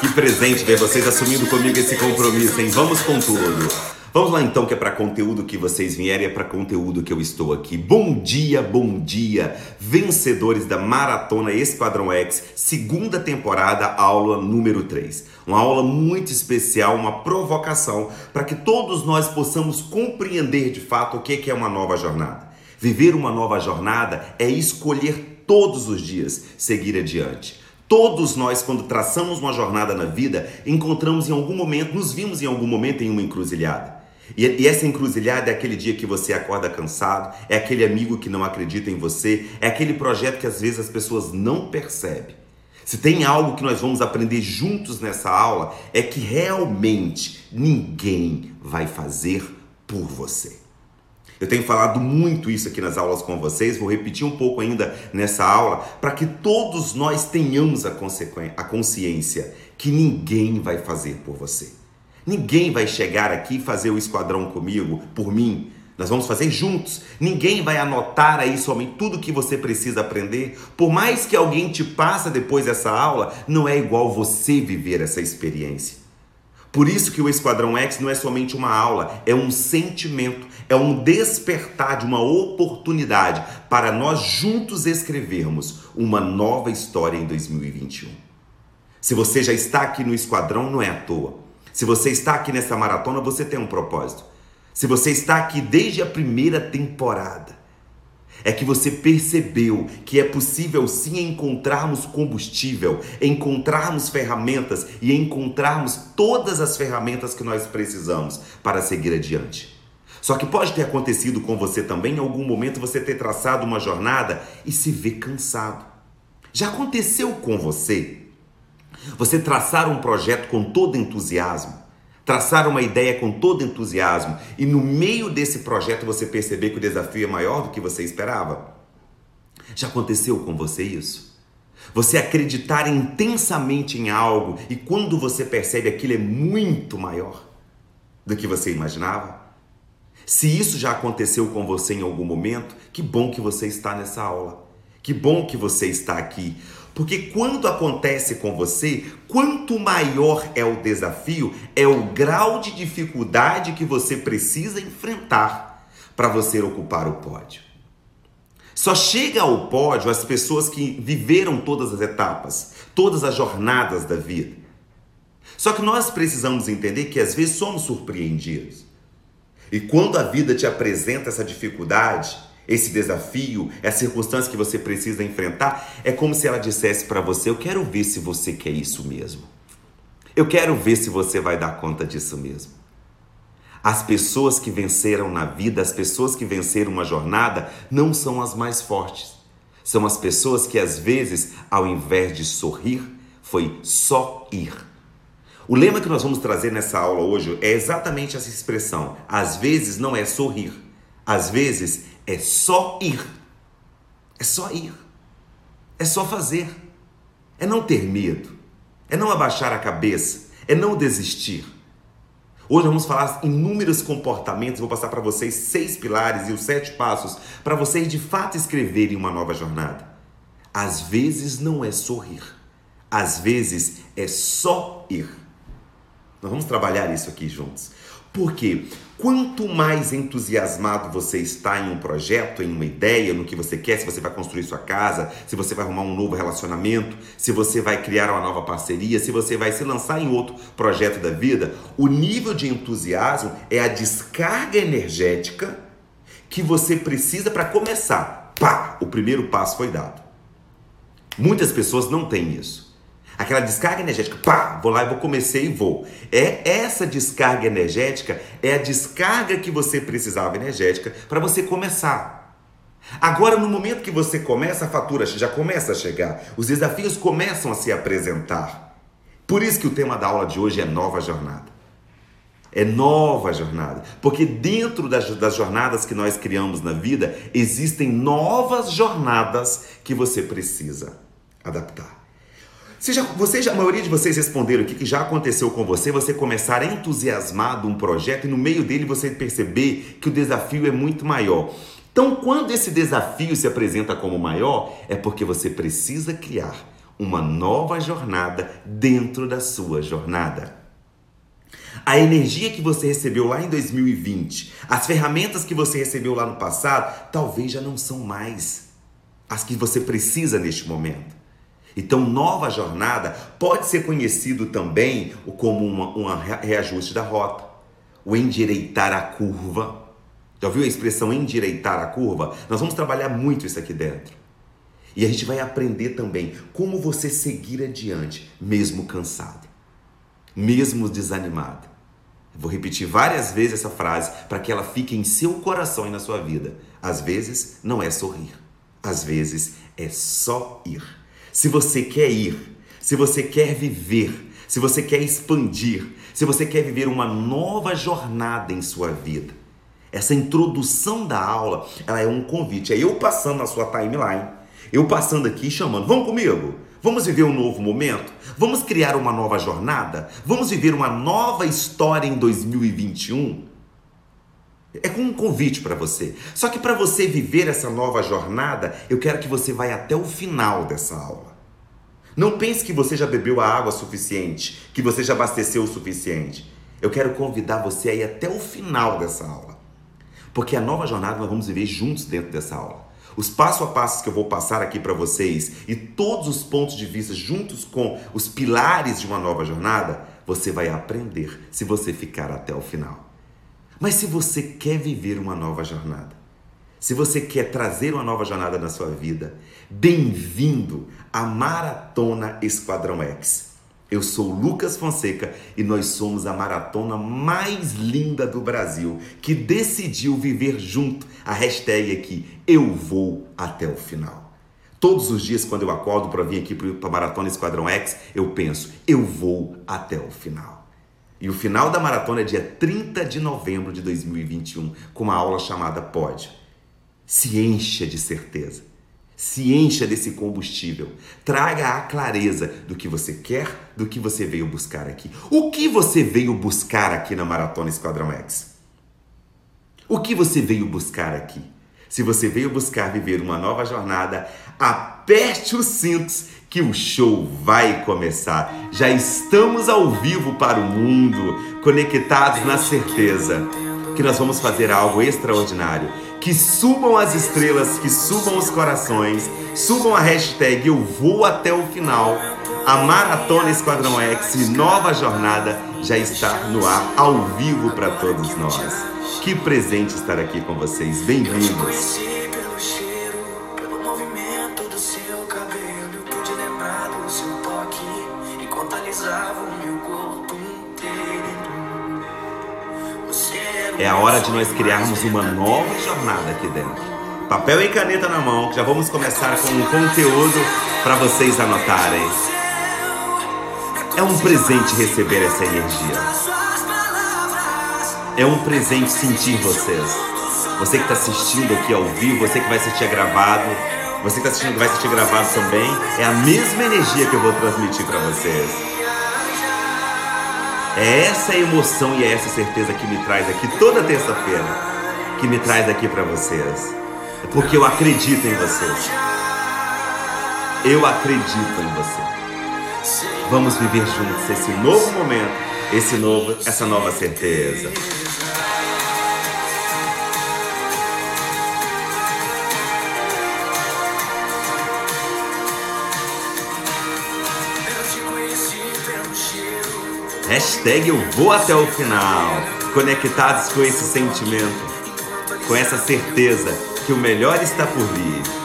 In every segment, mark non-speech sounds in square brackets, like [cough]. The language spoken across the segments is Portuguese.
Que presente ver vocês assumindo comigo esse compromisso, hein? Vamos com tudo. Vamos lá então, que é para conteúdo que vocês vierem, é para conteúdo que eu estou aqui. Bom dia, bom dia, vencedores da Maratona Esquadrão X, segunda temporada, aula número 3. Uma aula muito especial, uma provocação para que todos nós possamos compreender de fato o que é uma nova jornada. Viver uma nova jornada é escolher todos os dias seguir adiante. Todos nós, quando traçamos uma jornada na vida, encontramos em algum momento, nos vimos em algum momento em uma encruzilhada. E, essa encruzilhada é aquele dia que você acorda cansado, é aquele amigo que não acredita em você, é aquele projeto que às vezes as pessoas não percebem. Se tem algo que nós vamos aprender juntos nessa aula, é que realmente ninguém vai fazer por você. Eu tenho falado muito isso aqui nas aulas com vocês, vou repetir um pouco ainda nessa aula, para que todos nós tenhamos a, a consciência que ninguém vai fazer por você. Ninguém vai chegar aqui e fazer o esquadrão comigo, por mim. Nós vamos fazer juntos. Ninguém vai anotar aí somente tudo que você precisa aprender. Por mais que alguém te passe depois dessa aula, não é igual você viver essa experiência. Por isso que o Esquadrão X não é somente uma aula, é um sentimento, é um despertar de uma oportunidade para nós juntos escrevermos uma nova história em 2021. Se você já está aqui no Esquadrão, não é à toa. Se você está aqui nessa maratona, você tem um propósito. Se você está aqui desde a primeira temporada, é que você percebeu que é possível sim encontrarmos combustível, encontrarmos ferramentas e encontrarmos todas as ferramentas que nós precisamos para seguir adiante. Só que pode ter acontecido com você também em algum momento você ter traçado uma jornada e se ver cansado. Já aconteceu com você você traçar um projeto com todo entusiasmo, traçar uma ideia com todo entusiasmo e no meio desse projeto você perceber que o desafio é maior do que você esperava? Já aconteceu com você isso? Você acreditar intensamente em algo e quando você percebe aquilo é muito maior do que você imaginava? Se isso já aconteceu com você em algum momento, que bom que você está nessa aula. Que bom que você está aqui. Porque quando acontece com você, quanto maior é o desafio, é o grau de dificuldade que você precisa enfrentar para você ocupar o pódio. Só chega ao pódio as pessoas que viveram todas as etapas, todas as jornadas da vida. Só que nós precisamos entender que às vezes somos surpreendidos. E quando a vida te apresenta essa dificuldade, esse desafio, essa circunstância que você precisa enfrentar, é como se ela dissesse para você: Eu quero ver se você quer isso mesmo. Eu quero ver se você vai dar conta disso mesmo. As pessoas que venceram na vida, as pessoas que venceram uma jornada, não são as mais fortes. São as pessoas que às vezes, ao invés de sorrir, foi só ir. O lema que nós vamos trazer nessa aula hoje é exatamente essa expressão. Às vezes não é sorrir, às vezes é só ir. É só ir. É só fazer. É não ter medo. É não abaixar a cabeça. É não desistir. Hoje vamos falar inúmeros comportamentos. Vou passar para vocês seis pilares e os sete passos para vocês de fato escreverem uma nova jornada. Às vezes não é sorrir. Às vezes é só ir. Nós vamos trabalhar isso aqui juntos. Porque quanto mais entusiasmado você está em um projeto, em uma ideia, no que você quer, se você vai construir sua casa, se você vai arrumar um novo relacionamento, se você vai criar uma nova parceria, se você vai se lançar em outro projeto da vida, o nível de entusiasmo é a descarga energética que você precisa para começar. Pá! O primeiro passo foi dado. Muitas pessoas não têm isso. Aquela descarga energética, pá, vou lá e vou comecei e vou. É essa descarga energética é a descarga que você precisava energética para você começar. Agora, no momento que você começa, a fatura já começa a chegar, os desafios começam a se apresentar. Por isso que o tema da aula de hoje é nova jornada. É nova jornada. Porque dentro das, das jornadas que nós criamos na vida, existem novas jornadas que você precisa adaptar. Você já, você já, a maioria de vocês responderam aqui que já aconteceu com você, você começar entusiasmado um projeto e no meio dele você perceber que o desafio é muito maior. Então, quando esse desafio se apresenta como maior, é porque você precisa criar uma nova jornada dentro da sua jornada. A energia que você recebeu lá em 2020, as ferramentas que você recebeu lá no passado, talvez já não são mais as que você precisa neste momento. Então, nova jornada pode ser conhecido também como um reajuste da rota, o endireitar a curva. Já ouviu a expressão endireitar a curva? Nós vamos trabalhar muito isso aqui dentro. E a gente vai aprender também como você seguir adiante, mesmo cansado, mesmo desanimado. Vou repetir várias vezes essa frase para que ela fique em seu coração e na sua vida. Às vezes não é sorrir, às vezes é só ir. Se você quer ir, se você quer viver, se você quer expandir, se você quer viver uma nova jornada em sua vida, essa introdução da aula, ela é um convite. É eu passando na sua timeline, eu passando aqui chamando, vamos comigo? Vamos viver um novo momento? Vamos criar uma nova jornada? Vamos viver uma nova história em 2021? É com um convite para você. Só que para você viver essa nova jornada, eu quero que você vá até o final dessa aula. Não pense que você já bebeu a água suficiente, que você já abasteceu o suficiente. Eu quero convidar você a ir até o final dessa aula. Porque a nova jornada nós vamos viver juntos dentro dessa aula. Os passo a passos que eu vou passar aqui para vocês e todos os pontos de vista juntos com os pilares de uma nova jornada, você vai aprender se você ficar até o final. Mas se você quer viver uma nova jornada, se você quer trazer uma nova jornada na sua vida, bem-vindo à Maratona Esquadrão X. Eu sou Lucas Fonseca e nós somos a maratona mais linda do Brasil que decidiu viver junto a hashtag aqui Eu Vou Até o Final. Todos os dias, quando eu acordo para vir aqui para a Maratona Esquadrão X, eu penso, eu vou até o final. E o final da maratona é dia 30 de novembro de 2021, com uma aula chamada Pode. Se encha de certeza. Se encha desse combustível. Traga a clareza do que você quer, do que você veio buscar aqui. O que você veio buscar aqui na Maratona Esquadrão X? O que você veio buscar aqui? Se você veio buscar viver uma nova jornada, aperte os cintos que o show vai começar. Já estamos ao vivo para o mundo, conectados na certeza que nós vamos fazer algo extraordinário. Que subam as estrelas, que subam os corações, subam a hashtag Eu Vou Até o Final. A Maratona Esquadrão X, nova jornada, já está no ar, ao vivo para todos nós. Que presente estar aqui com vocês. Bem-vindos. É a hora de nós criarmos uma nova jornada aqui dentro. Papel e caneta na mão, já vamos começar com um conteúdo para vocês anotarem. É um presente receber essa energia. É um presente sentir vocês. Você que está assistindo aqui ao vivo, você que vai assistir gravado, você que está assistindo vai assistir gravado também, é a mesma energia que eu vou transmitir para vocês. É essa emoção e é essa certeza que me traz aqui toda terça-feira, que me traz aqui para vocês. É porque eu acredito em vocês. Eu acredito em você. Vamos viver juntos esse novo momento, esse novo, essa nova certeza. Hashtag eu vou até o final. Conectados com esse sentimento, com essa certeza que o melhor está por vir.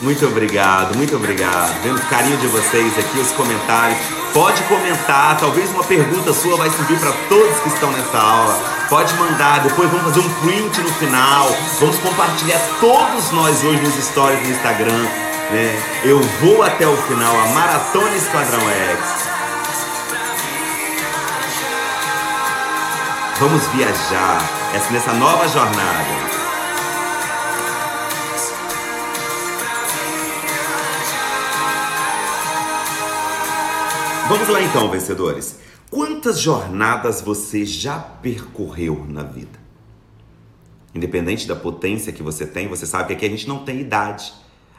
Muito obrigado, muito obrigado. Vendo o carinho de vocês aqui, os comentários. Pode comentar, talvez uma pergunta sua vai subir para todos que estão nessa aula. Pode mandar, depois vamos fazer um print no final. Vamos compartilhar todos nós hoje nos stories do Instagram né? Eu vou até o final, a Maratona Esquadrão X. Vamos viajar nessa nova jornada. Vamos lá então, vencedores. Quantas jornadas você já percorreu na vida? Independente da potência que você tem, você sabe que aqui a gente não tem idade.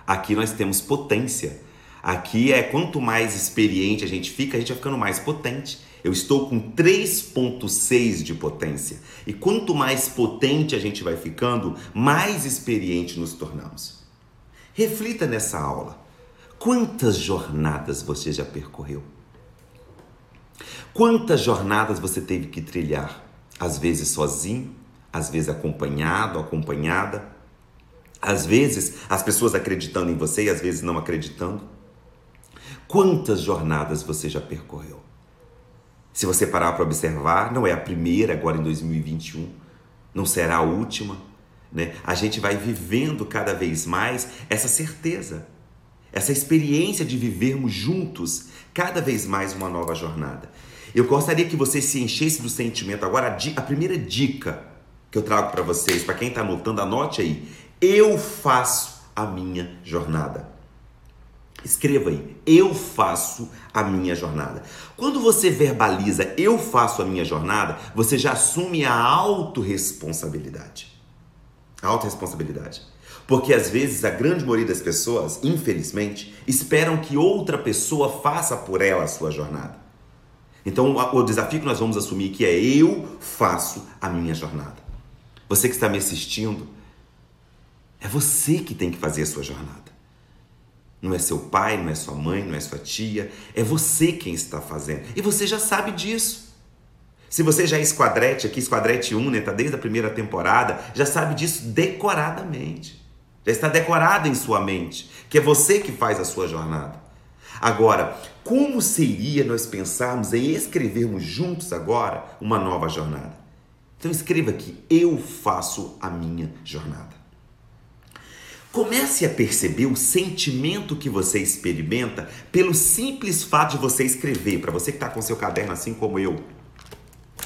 Aqui nós temos potência. Aqui é quanto mais experiente a gente fica, a gente vai ficando mais potente. Eu estou com 3.6 de potência. E quanto mais potente a gente vai ficando, mais experiente nos tornamos. Reflita nessa aula. Quantas jornadas você já percorreu? Quantas jornadas você teve que trilhar? Às vezes sozinho, às vezes acompanhado, acompanhada, às vezes as pessoas acreditando em você e às vezes não acreditando. Quantas jornadas você já percorreu? Se você parar para observar, não é a primeira agora em 2021, não será a última, né? A gente vai vivendo cada vez mais essa certeza, essa experiência de vivermos juntos cada vez mais uma nova jornada. Eu gostaria que você se enchesse do sentimento. Agora, a, a primeira dica que eu trago para vocês, para quem está anotando, anote aí. Eu faço a minha jornada. Escreva aí, eu faço a minha jornada. Quando você verbaliza eu faço a minha jornada, você já assume a autorresponsabilidade. A autorresponsabilidade. Porque às vezes a grande maioria das pessoas, infelizmente, esperam que outra pessoa faça por ela a sua jornada. Então o desafio que nós vamos assumir que é eu faço a minha jornada. Você que está me assistindo, é você que tem que fazer a sua jornada. Não é seu pai, não é sua mãe, não é sua tia, é você quem está fazendo. E você já sabe disso. Se você já é esquadrete aqui, esquadrete 1, né, tá desde a primeira temporada, já sabe disso decoradamente. Já está decorado em sua mente, que é você que faz a sua jornada. Agora, como seria nós pensarmos em escrevermos juntos agora uma nova jornada? Então escreva aqui: eu faço a minha jornada. Comece a perceber o sentimento que você experimenta pelo simples fato de você escrever. Para você que está com seu caderno, assim como eu,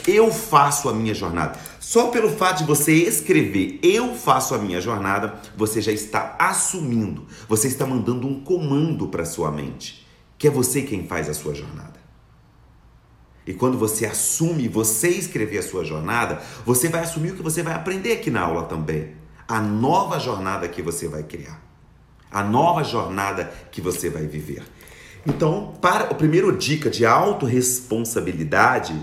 eu faço a minha jornada. Só pelo fato de você escrever eu faço a minha jornada, você já está assumindo, você está mandando um comando para sua mente, que é você quem faz a sua jornada. E quando você assume você escrever a sua jornada, você vai assumir o que você vai aprender aqui na aula também a nova jornada que você vai criar, a nova jornada que você vai viver. Então, para a primeira dica de autorresponsabilidade,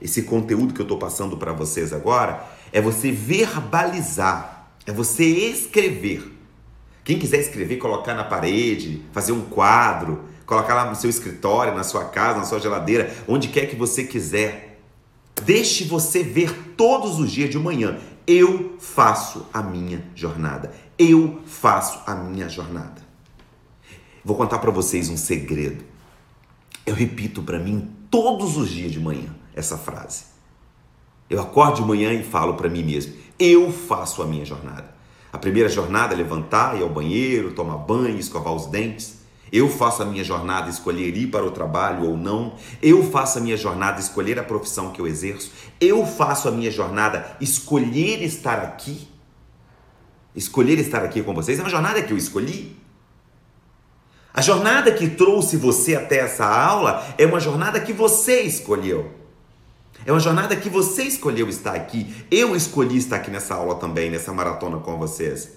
esse conteúdo que eu estou passando para vocês agora, é você verbalizar, é você escrever. Quem quiser escrever, colocar na parede, fazer um quadro, colocar lá no seu escritório, na sua casa, na sua geladeira, onde quer que você quiser. Deixe você ver todos os dias de manhã. Eu faço a minha jornada. Eu faço a minha jornada. Vou contar para vocês um segredo. Eu repito para mim todos os dias de manhã essa frase. Eu acordo de manhã e falo para mim mesmo: eu faço a minha jornada. A primeira jornada é levantar, ir ao banheiro, tomar banho, escovar os dentes. Eu faço a minha jornada escolher ir para o trabalho ou não. Eu faço a minha jornada escolher a profissão que eu exerço. Eu faço a minha jornada escolher estar aqui. Escolher estar aqui com vocês é uma jornada que eu escolhi. A jornada que trouxe você até essa aula é uma jornada que você escolheu. É uma jornada que você escolheu estar aqui. Eu escolhi estar aqui nessa aula também, nessa maratona com vocês.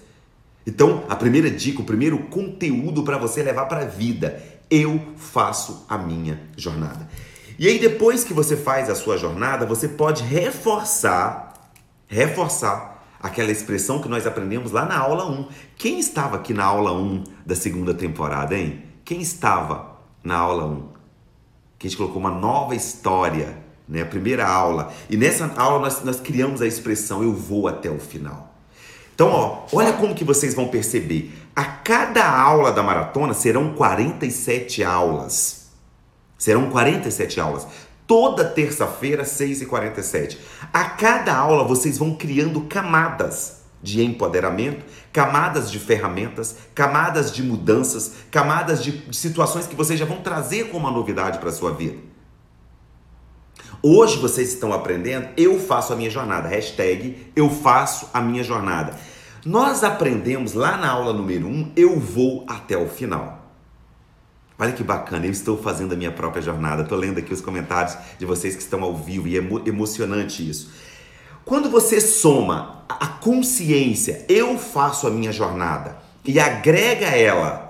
Então, a primeira dica, o primeiro conteúdo para você levar para a vida, eu faço a minha jornada. E aí depois que você faz a sua jornada, você pode reforçar, reforçar aquela expressão que nós aprendemos lá na aula 1. Quem estava aqui na aula 1 da segunda temporada, hein? Quem estava na aula 1? Que a gente colocou uma nova história, né? A primeira aula. E nessa aula nós, nós criamos a expressão eu vou até o final. Então, ó, olha como que vocês vão perceber. A cada aula da maratona serão 47 aulas. Serão 47 aulas. Toda terça-feira, 6h47. A cada aula vocês vão criando camadas de empoderamento, camadas de ferramentas, camadas de mudanças, camadas de, situações que vocês já vão trazer como uma novidade para a sua vida. Hoje vocês estão aprendendo, eu faço a minha jornada. Hashtag eu faço a minha jornada. Nós aprendemos lá na aula número 1, um, eu vou até o final. Olha que bacana, eu estou fazendo a minha própria jornada. Estou lendo aqui os comentários de vocês que estão ao vivo e é emo emocionante isso. Quando você soma a consciência, eu faço a minha jornada, e agrega ela,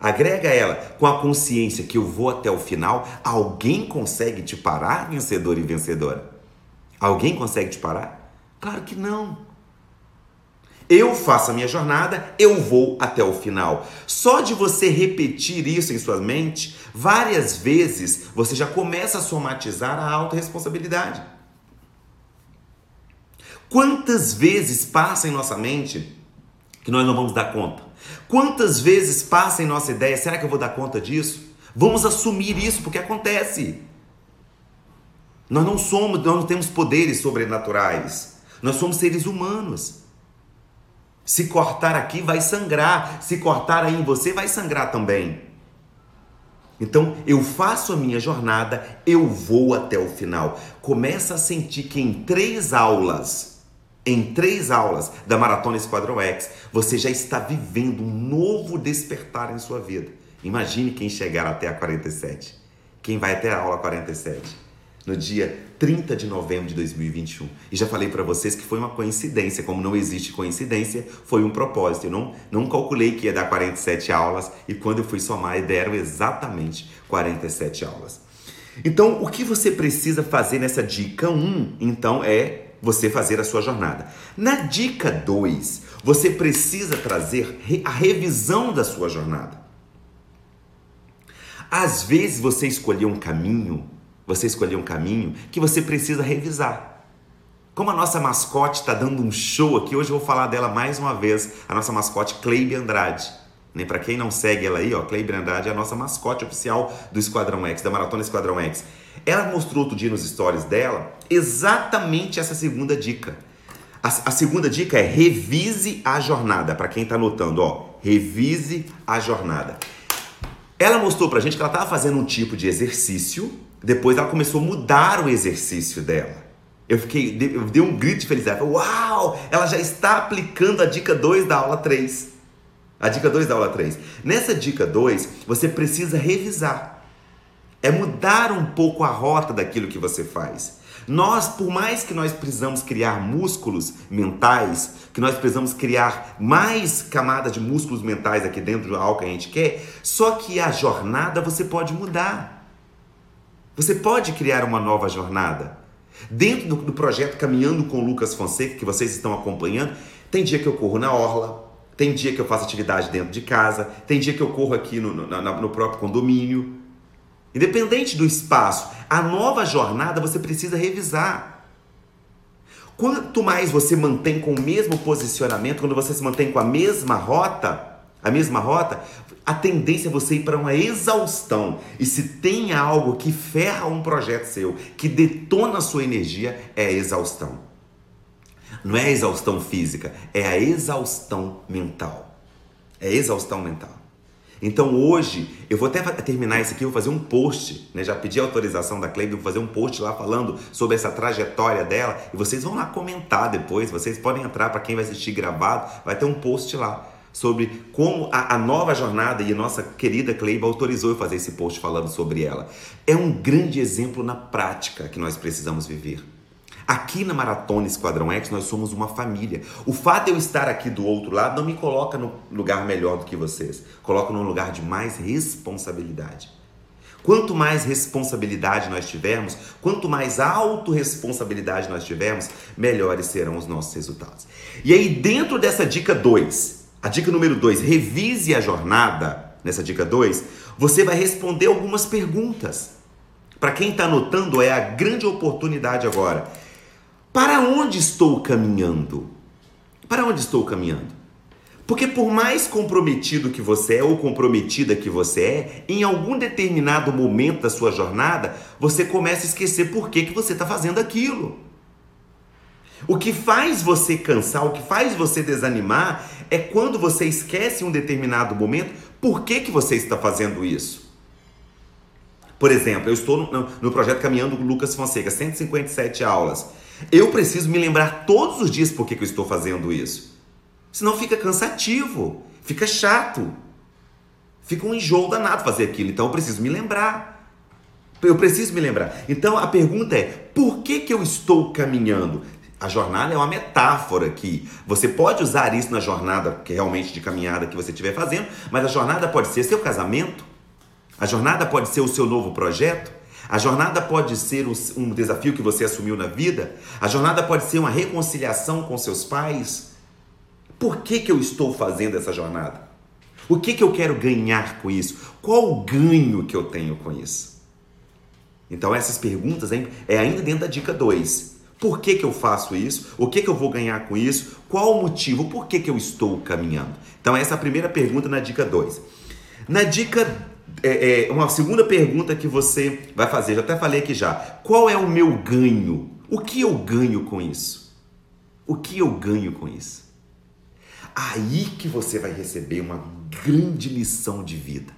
agrega ela com a consciência que eu vou até o final, alguém consegue te parar, vencedor e vencedora? Alguém consegue te parar? Claro que não. Eu faço a minha jornada, eu vou até o final. Só de você repetir isso em sua mente várias vezes, você já começa a somatizar a autorresponsabilidade. Quantas vezes passa em nossa mente que nós não vamos dar conta? Quantas vezes passa em nossa ideia, será que eu vou dar conta disso? Vamos assumir isso porque acontece. Nós não somos, nós não temos poderes sobrenaturais. Nós somos seres humanos. Se cortar aqui vai sangrar, se cortar aí em você vai sangrar também. Então, eu faço a minha jornada, eu vou até o final. Começa a sentir que em três aulas, em três aulas da Maratona Esquadrão X, você já está vivendo um novo despertar em sua vida. Imagine quem chegar até a 47. Quem vai até a aula 47 no dia 30 de novembro de 2021. E já falei para vocês que foi uma coincidência, como não existe coincidência, foi um propósito. Eu não, não calculei que ia dar 47 aulas e quando eu fui somar, deram exatamente 47 aulas. Então, o que você precisa fazer nessa dica 1, então, é você fazer a sua jornada. Na dica 2, você precisa trazer a revisão da sua jornada. Às vezes você escolheu um caminho você escolheu um caminho que você precisa revisar. Como a nossa mascote está dando um show aqui, hoje eu vou falar dela mais uma vez, a nossa mascote Cleibe Andrade. Né? Para quem não segue ela aí, ó, Cleibe Andrade é a nossa mascote oficial do Esquadrão X, da Maratona Esquadrão X. Ela mostrou outro dia nos stories dela exatamente essa segunda dica. A, a segunda dica é revise a jornada. Para quem está anotando, ó, revise a jornada. Ela mostrou pra gente que ela estava fazendo um tipo de exercício depois ela começou a mudar o exercício dela. Eu fiquei, eu dei um grito de felicidade. Uau! Ela já está aplicando a dica 2 da aula 3. A dica 2 da aula 3. Nessa dica 2, você precisa revisar. É mudar um pouco a rota daquilo que você faz. Nós, por mais que nós precisamos criar músculos mentais, que nós precisamos criar mais camadas de músculos mentais aqui dentro do algo que a gente quer, só que a jornada você pode mudar. Você pode criar uma nova jornada. Dentro do, do projeto Caminhando com Lucas Fonseca, que vocês estão acompanhando, tem dia que eu corro na orla, tem dia que eu faço atividade dentro de casa, tem dia que eu corro aqui no, no, no próprio condomínio. Independente do espaço, a nova jornada você precisa revisar. Quanto mais você mantém com o mesmo posicionamento, quando você se mantém com a mesma rota, a mesma rota, a tendência é você ir para uma exaustão. E se tem algo que ferra um projeto seu, que detona a sua energia, é a exaustão. Não é a exaustão física, é a exaustão mental. É a exaustão mental. Então hoje, eu vou até terminar isso aqui, vou fazer um post, né? Já pedi autorização da Cleide, vou fazer um post lá falando sobre essa trajetória dela e vocês vão lá comentar depois, vocês podem entrar para quem vai assistir gravado, vai ter um post lá sobre como a, a, nova jornada e a nossa querida Cleiba autorizou eu fazer esse post falando sobre ela. É um grande exemplo na prática que nós precisamos viver. Aqui na Maratona Esquadrão X nós somos uma família. O fato de eu estar aqui do outro lado não me coloca no lugar melhor do que vocês. Coloca num lugar de mais responsabilidade. Quanto mais responsabilidade nós tivermos, quanto mais autorresponsabilidade nós tivermos, melhores serão os nossos resultados. E aí, dentro dessa dica 2, a dica número 2, revise a jornada. Nessa dica 2, você vai responder algumas perguntas. Para quem está anotando, é a grande oportunidade agora. Para onde estou caminhando? Para onde estou caminhando? Porque por mais comprometido que você é ou comprometida que você é, em algum determinado momento da sua jornada, você começa a esquecer por que, que você está fazendo aquilo. O que faz você cansar, o que faz você desanimar é quando você esquece em um determinado momento por que, que você está fazendo isso. Por exemplo, eu estou no, no projeto Caminhando Lucas Fonseca, 157 aulas. Eu preciso me lembrar todos os dias por que, que eu estou fazendo isso. Senão fica cansativo, fica chato. Fica um enjoo danado fazer aquilo. Então eu preciso me lembrar. Eu preciso me lembrar. Então a pergunta é: por que, que eu estou caminhando? A jornada é uma metáfora aqui. Você pode usar isso na jornada que realmente de caminhada que você estiver fazendo, mas a jornada pode ser seu casamento, a jornada pode ser o seu novo projeto, a jornada pode ser um desafio que você assumiu na vida, a jornada pode ser uma reconciliação com seus pais. Por que, que eu estou fazendo essa jornada? O que, que eu quero ganhar com isso? Qual o ganho que eu tenho com isso? Então, essas perguntas hein, é ainda dentro da dica 2. Por que, que eu faço isso? O que, que eu vou ganhar com isso? Qual o motivo? Por que, que eu estou caminhando? Então, essa é a primeira pergunta na dica 2. Na dica. É, é, uma segunda pergunta que você vai fazer, já até falei aqui já. Qual é o meu ganho? O que eu ganho com isso? O que eu ganho com isso? Aí que você vai receber uma grande lição de vida.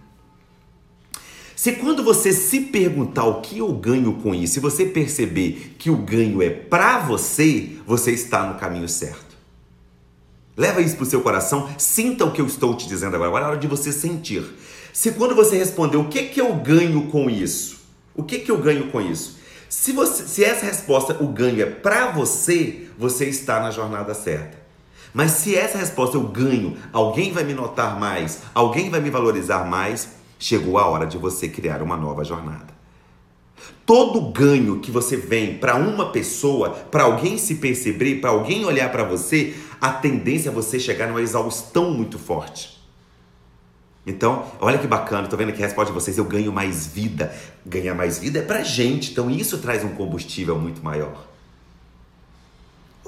Se quando você se perguntar o que eu ganho com isso, se você perceber que o ganho é para você, você está no caminho certo. Leva isso para o seu coração, sinta o que eu estou te dizendo agora. Agora é hora de você sentir. Se quando você responder o que, que eu ganho com isso, o que, que eu ganho com isso? Se, você, se essa resposta, o ganho é para você, você está na jornada certa. Mas se essa resposta eu ganho, alguém vai me notar mais, alguém vai me valorizar mais, chegou a hora de você criar uma nova jornada. Todo ganho que você vem para uma pessoa, para alguém se perceber, para alguém olhar para você, a tendência é você chegar numa exaustão muito forte. Então, olha que bacana, tô vendo aqui a resposta de vocês, eu ganho mais vida. Ganhar mais vida é pra gente, então isso traz um combustível muito maior.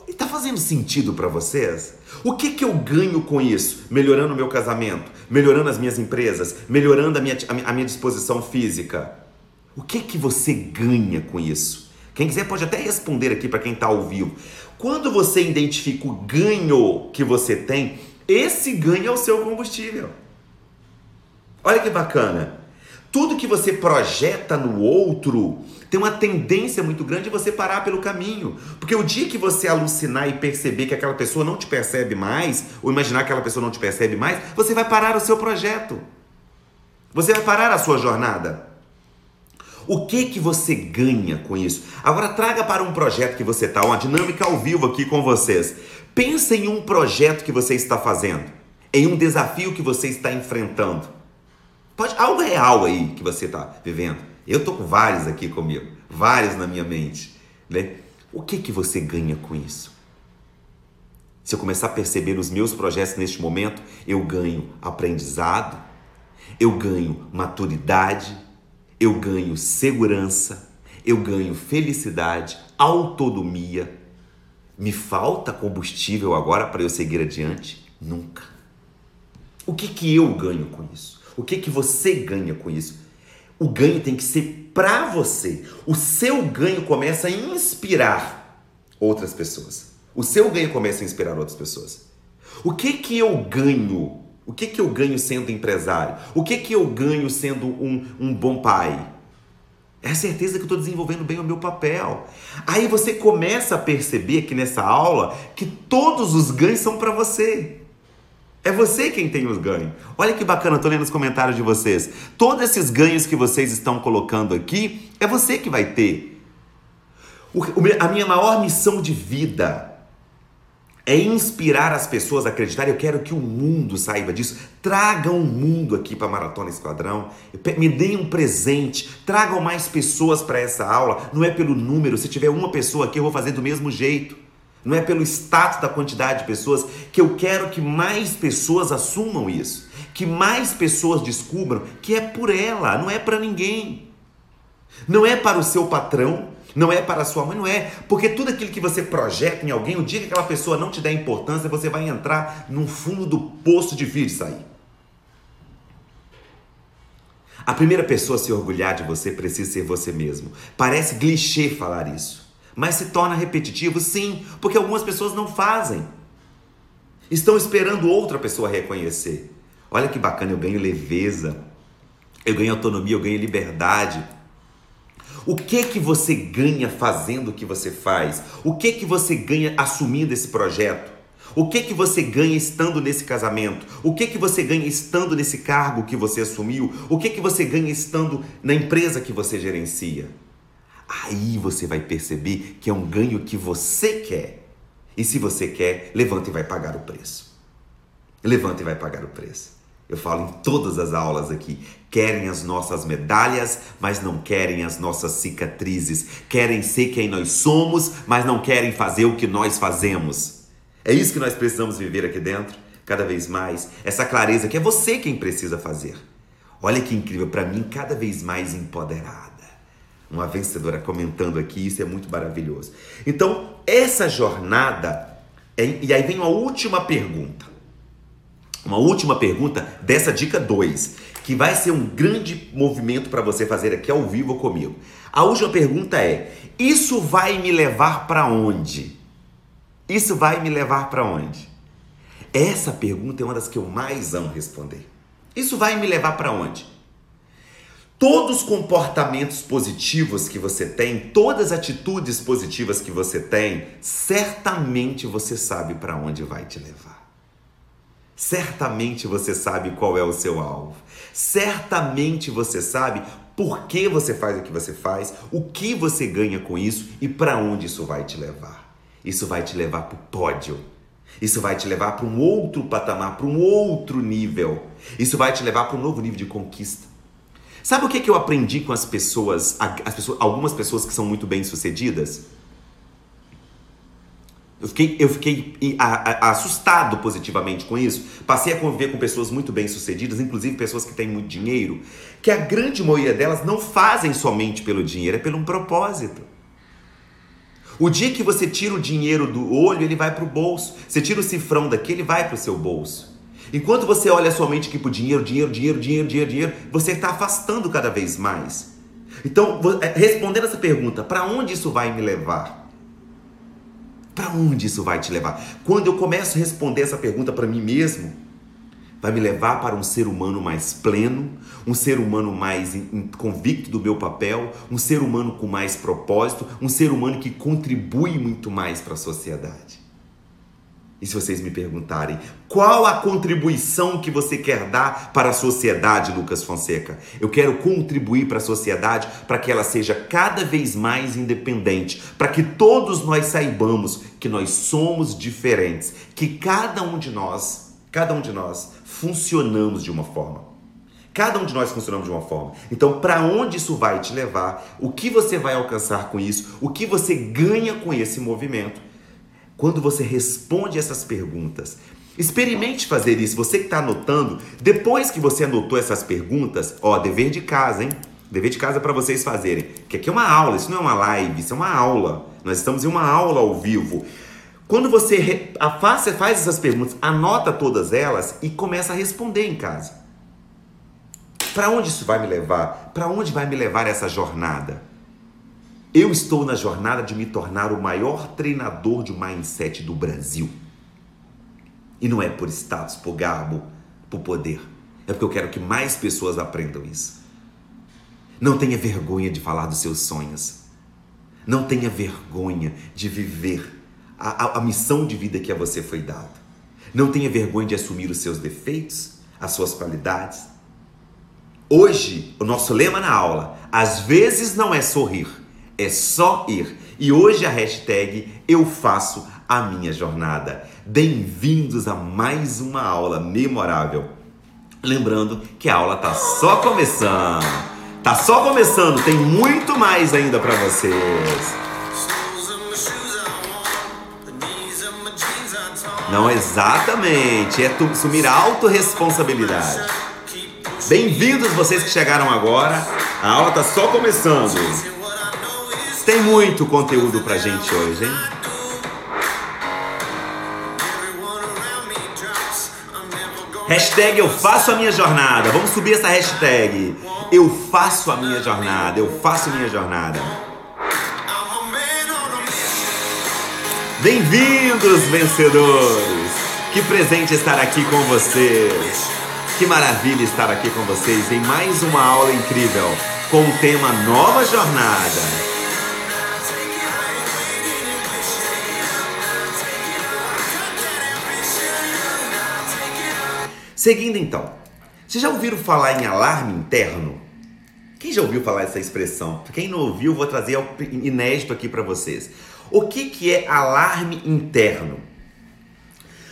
Está fazendo sentido para vocês? O que, que eu ganho com isso? Melhorando o meu casamento, melhorando as minhas empresas, melhorando a minha, a minha disposição física. O que, que você ganha com isso? Quem quiser pode até responder aqui para quem está ao vivo. Quando você identifica o ganho que você tem, esse ganho é o seu combustível. Olha que bacana. Tudo que você projeta no outro tem uma tendência muito grande de você parar pelo caminho. Porque o dia que você alucinar e perceber que aquela pessoa não te percebe mais, ou imaginar que aquela pessoa não te percebe mais, você vai parar o seu projeto. Você vai parar a sua jornada. O que que você ganha com isso? Agora traga para um projeto que você está, uma dinâmica ao vivo aqui com vocês. Pensa em um projeto que você está fazendo, em um desafio que você está enfrentando. Pode algo real aí que você está vivendo. Eu tô com vários aqui comigo, vários na minha mente, né? O que que você ganha com isso? Se eu começar a perceber os meus projetos neste momento, eu ganho aprendizado, eu ganho maturidade, eu ganho segurança, eu ganho felicidade, autonomia. Me falta combustível agora para eu seguir adiante? Nunca. O que que eu ganho com isso? O que que você ganha com isso? O ganho tem que ser para você. O seu ganho começa a inspirar outras pessoas. O seu ganho começa a inspirar outras pessoas. O que que eu ganho? O que que eu ganho sendo empresário? O que que eu ganho sendo um, um bom pai? É a certeza que eu estou desenvolvendo bem o meu papel. Aí você começa a perceber aqui nessa aula que todos os ganhos são para você. É você quem tem os ganhos. Olha que bacana, tô lendo os comentários de vocês. Todos esses ganhos que vocês estão colocando aqui, é você que vai ter. O, a minha maior missão de vida é inspirar as pessoas a acreditarem. Eu quero que o mundo saiba disso. Tragam o mundo aqui para Maratona Esquadrão. Me deem um presente. Tragam mais pessoas para essa aula. Não é pelo número. Se tiver uma pessoa aqui, eu vou fazer do mesmo jeito. Não é pelo status da quantidade de pessoas que eu quero que mais pessoas assumam isso, que mais pessoas descubram que é por ela, não é para ninguém. Não é para o seu patrão, não é para a sua mãe, não é. Porque tudo aquilo que você projeta em alguém, o dia que aquela pessoa não te der importância, você vai entrar no fundo do poço de vir e sair. A primeira pessoa a se orgulhar de você precisa ser você mesmo. Parece clichê falar isso. Mas se torna repetitivo, sim, porque algumas pessoas não fazem. Estão esperando outra pessoa reconhecer. Olha que bacana, eu ganho leveza, eu ganho autonomia, eu ganho liberdade. O que que você ganha fazendo o que você faz? O que que você ganha assumindo esse projeto? O que que você ganha estando nesse casamento? O que que você ganha estando nesse cargo que você assumiu? O que que você ganha estando na empresa que você gerencia? Aí você vai perceber que é um ganho que você quer. E se você quer, levanta e vai pagar o preço. Levanta e vai pagar o preço. Eu falo em todas as aulas aqui. Querem as nossas medalhas, mas não querem as nossas cicatrizes. Querem ser quem nós somos, mas não querem fazer o que nós fazemos. É isso que nós precisamos viver aqui dentro, cada vez mais. Essa clareza que é você quem precisa fazer. Olha que incrível, para mim, cada vez mais empoderada. Uma vencedora comentando aqui, isso é muito maravilhoso. Então, essa jornada, é, e aí vem a última pergunta. Uma última pergunta dessa dica 2, que vai ser um grande movimento para você fazer aqui ao vivo comigo. A última pergunta é: isso vai me levar para onde? Isso vai me levar para onde? Essa pergunta é uma das que eu mais amo responder. Isso vai me levar para onde? Todos os comportamentos positivos que você tem, todas as atitudes positivas que você tem, certamente você sabe para onde vai te levar. Certamente você sabe qual é o seu alvo. Certamente você sabe por que você faz o que você faz, o que você ganha com isso e para onde isso vai te levar. Isso vai te levar para o pódio. Isso vai te levar para um outro patamar, para um outro nível. Isso vai te levar para um novo nível de conquista. Sabe o que, que eu aprendi com as pessoas, as pessoas, algumas pessoas que são muito bem sucedidas? Eu fiquei, eu fiquei assustado positivamente com isso. Passei a conviver com pessoas muito bem sucedidas, inclusive pessoas que têm muito dinheiro, que a grande maioria delas não fazem somente pelo dinheiro, é pelo um propósito. O dia que você tira o dinheiro do olho, ele vai para o bolso. Você tira o cifrão daqui, ele vai para o seu bolso. Enquanto você olha somente aqui para o dinheiro, dinheiro, dinheiro, dinheiro, dinheiro, dinheiro, você está afastando cada vez mais. Então, é, respondendo essa pergunta, para onde isso vai me levar? Para onde isso vai te levar? Quando eu começo a responder essa pergunta para mim mesmo, vai me levar para um ser humano mais pleno, um ser humano mais convicto do meu papel, um ser humano com mais propósito, um ser humano que contribui muito mais para a sociedade. E se vocês me perguntarem qual a contribuição que você quer dar para a sociedade, Lucas Fonseca? Eu quero contribuir para a sociedade para que ela seja cada vez mais independente, para que todos nós saibamos que nós somos diferentes, que cada um de nós, cada um de nós funcionamos de uma forma. Cada um de nós funcionamos de uma forma. Então, para onde isso vai te levar? O que você vai alcançar com isso? O que você ganha com esse movimento? Quando você responde essas perguntas, experimente fazer isso. Você que está anotando, depois que você anotou essas perguntas, ó, dever de casa, hein? Dever de casa para vocês fazerem. Que aqui é uma aula, isso não é uma live, isso é uma aula. Nós estamos em uma aula ao vivo. Quando você faz, faz essas perguntas, anota todas elas e começa a responder em casa. Para onde isso vai me levar? Para onde vai me levar essa jornada? Eu estou na jornada de me tornar o maior treinador de mindset do Brasil. E não é por status, por garbo, por poder. É porque eu quero que mais pessoas aprendam isso. Não tenha vergonha de falar dos seus sonhos. Não tenha vergonha de viver a, a, a missão de vida que a você foi dada. Não tenha vergonha de assumir os seus defeitos, as suas qualidades. Hoje, o nosso lema na aula, às vezes não é sorrir, é só ir. E hoje a hashtag Eu Faço a Minha Jornada. Bem-vindos a mais uma aula memorável. Lembrando que a aula tá só começando. Tá só começando, tem muito mais ainda para vocês. Não exatamente, é assumir a autorresponsabilidade. Bem-vindos vocês que chegaram agora. A aula tá só começando. Tem muito conteúdo pra gente hoje, hein? Hashtag eu faço a minha jornada. Vamos subir essa hashtag. Eu faço a minha jornada. Eu faço a minha jornada. Bem-vindos, vencedores! Que presente estar aqui com vocês. Que maravilha estar aqui com vocês em mais uma aula incrível com o tema Nova Jornada. Seguindo então, vocês já ouviram falar em alarme interno? Quem já ouviu falar essa expressão? Quem não ouviu, vou trazer inédito aqui para vocês. O que, que é alarme interno?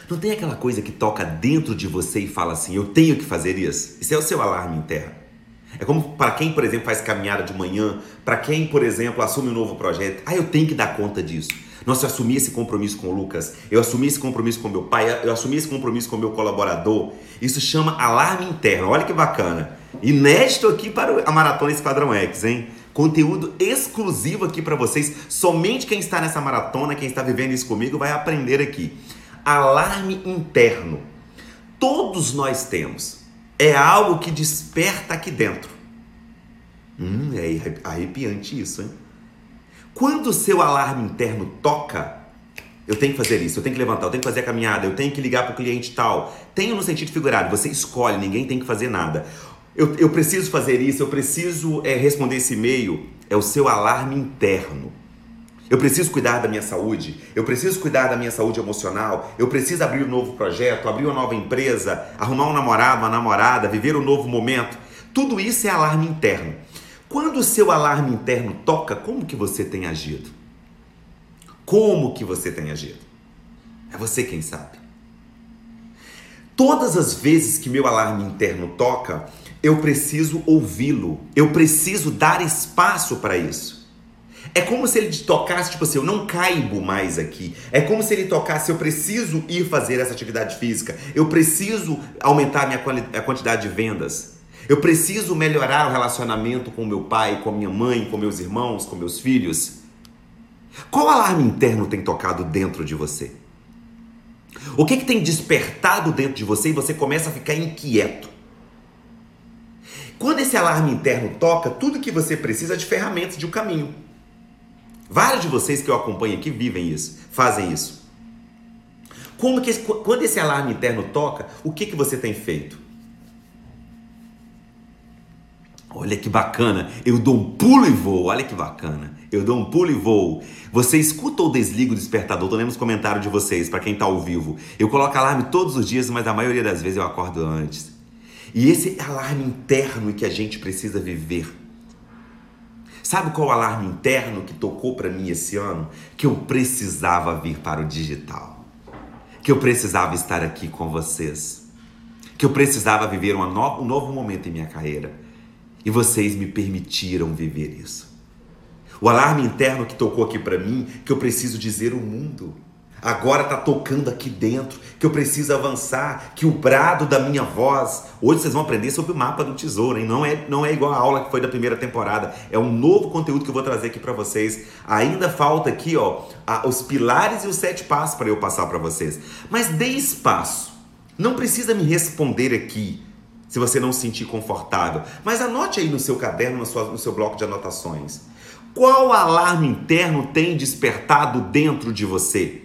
Não tem aquela coisa que toca dentro de você e fala assim: eu tenho que fazer isso? Isso é o seu alarme interno. É como para quem, por exemplo, faz caminhada de manhã, para quem, por exemplo, assume um novo projeto. Ah, eu tenho que dar conta disso. Nossa, eu assumi esse compromisso com o Lucas, eu assumi esse compromisso com meu pai, eu assumi esse compromisso com meu colaborador. Isso chama alarme interno. Olha que bacana. Inédito aqui para a Maratona Esquadrão X, hein? Conteúdo exclusivo aqui para vocês. Somente quem está nessa maratona, quem está vivendo isso comigo, vai aprender aqui. Alarme interno. Todos nós temos. É algo que desperta aqui dentro. Hum, é arrepiante isso, hein? Quando o seu alarme interno toca, eu tenho que fazer isso, eu tenho que levantar, eu tenho que fazer a caminhada, eu tenho que ligar para o cliente tal. Tenho no sentido figurado, você escolhe, ninguém tem que fazer nada. Eu, eu preciso fazer isso, eu preciso é, responder esse e-mail. É o seu alarme interno. Eu preciso cuidar da minha saúde, eu preciso cuidar da minha saúde emocional, eu preciso abrir um novo projeto, abrir uma nova empresa, arrumar um namorado, uma namorada, viver um novo momento. Tudo isso é alarme interno. Quando o seu alarme interno toca, como que você tem agido? Como que você tem agido? É você quem sabe. Todas as vezes que meu alarme interno toca, eu preciso ouvi-lo, eu preciso dar espaço para isso. É como se ele tocasse, tipo assim, eu não caibo mais aqui. É como se ele tocasse, eu preciso ir fazer essa atividade física, eu preciso aumentar minha a quantidade de vendas. Eu preciso melhorar o relacionamento com meu pai, com minha mãe, com meus irmãos, com meus filhos. Qual alarme interno tem tocado dentro de você? O que, que tem despertado dentro de você e você começa a ficar inquieto? Quando esse alarme interno toca, tudo que você precisa é de ferramentas de um caminho. Vários de vocês que eu acompanho aqui vivem isso, fazem isso. Como que, quando esse alarme interno toca, o que, que você tem feito? Olha que bacana, eu dou um pulo e voo. Olha que bacana, eu dou um pulo e voo. Você escuta ou desliga o despertador? Tô lendo os comentários de vocês, para quem tá ao vivo. Eu coloco alarme todos os dias, mas a maioria das vezes eu acordo antes. E esse alarme interno que a gente precisa viver. Sabe qual alarme interno que tocou para mim esse ano? Que eu precisava vir para o digital. Que eu precisava estar aqui com vocês. Que eu precisava viver no... um novo momento em minha carreira e vocês me permitiram viver isso. O alarme interno que tocou aqui para mim, que eu preciso dizer o mundo. Agora está tocando aqui dentro, que eu preciso avançar, que o brado da minha voz. Hoje vocês vão aprender sobre o mapa do tesouro, hein? Não é, não é igual a aula que foi da primeira temporada. É um novo conteúdo que eu vou trazer aqui para vocês. Ainda falta aqui, ó, os pilares e os sete passos para eu passar para vocês. Mas dê espaço. Não precisa me responder aqui se você não se sentir confortável. Mas anote aí no seu caderno, no seu, no seu bloco de anotações. Qual alarme interno tem despertado dentro de você?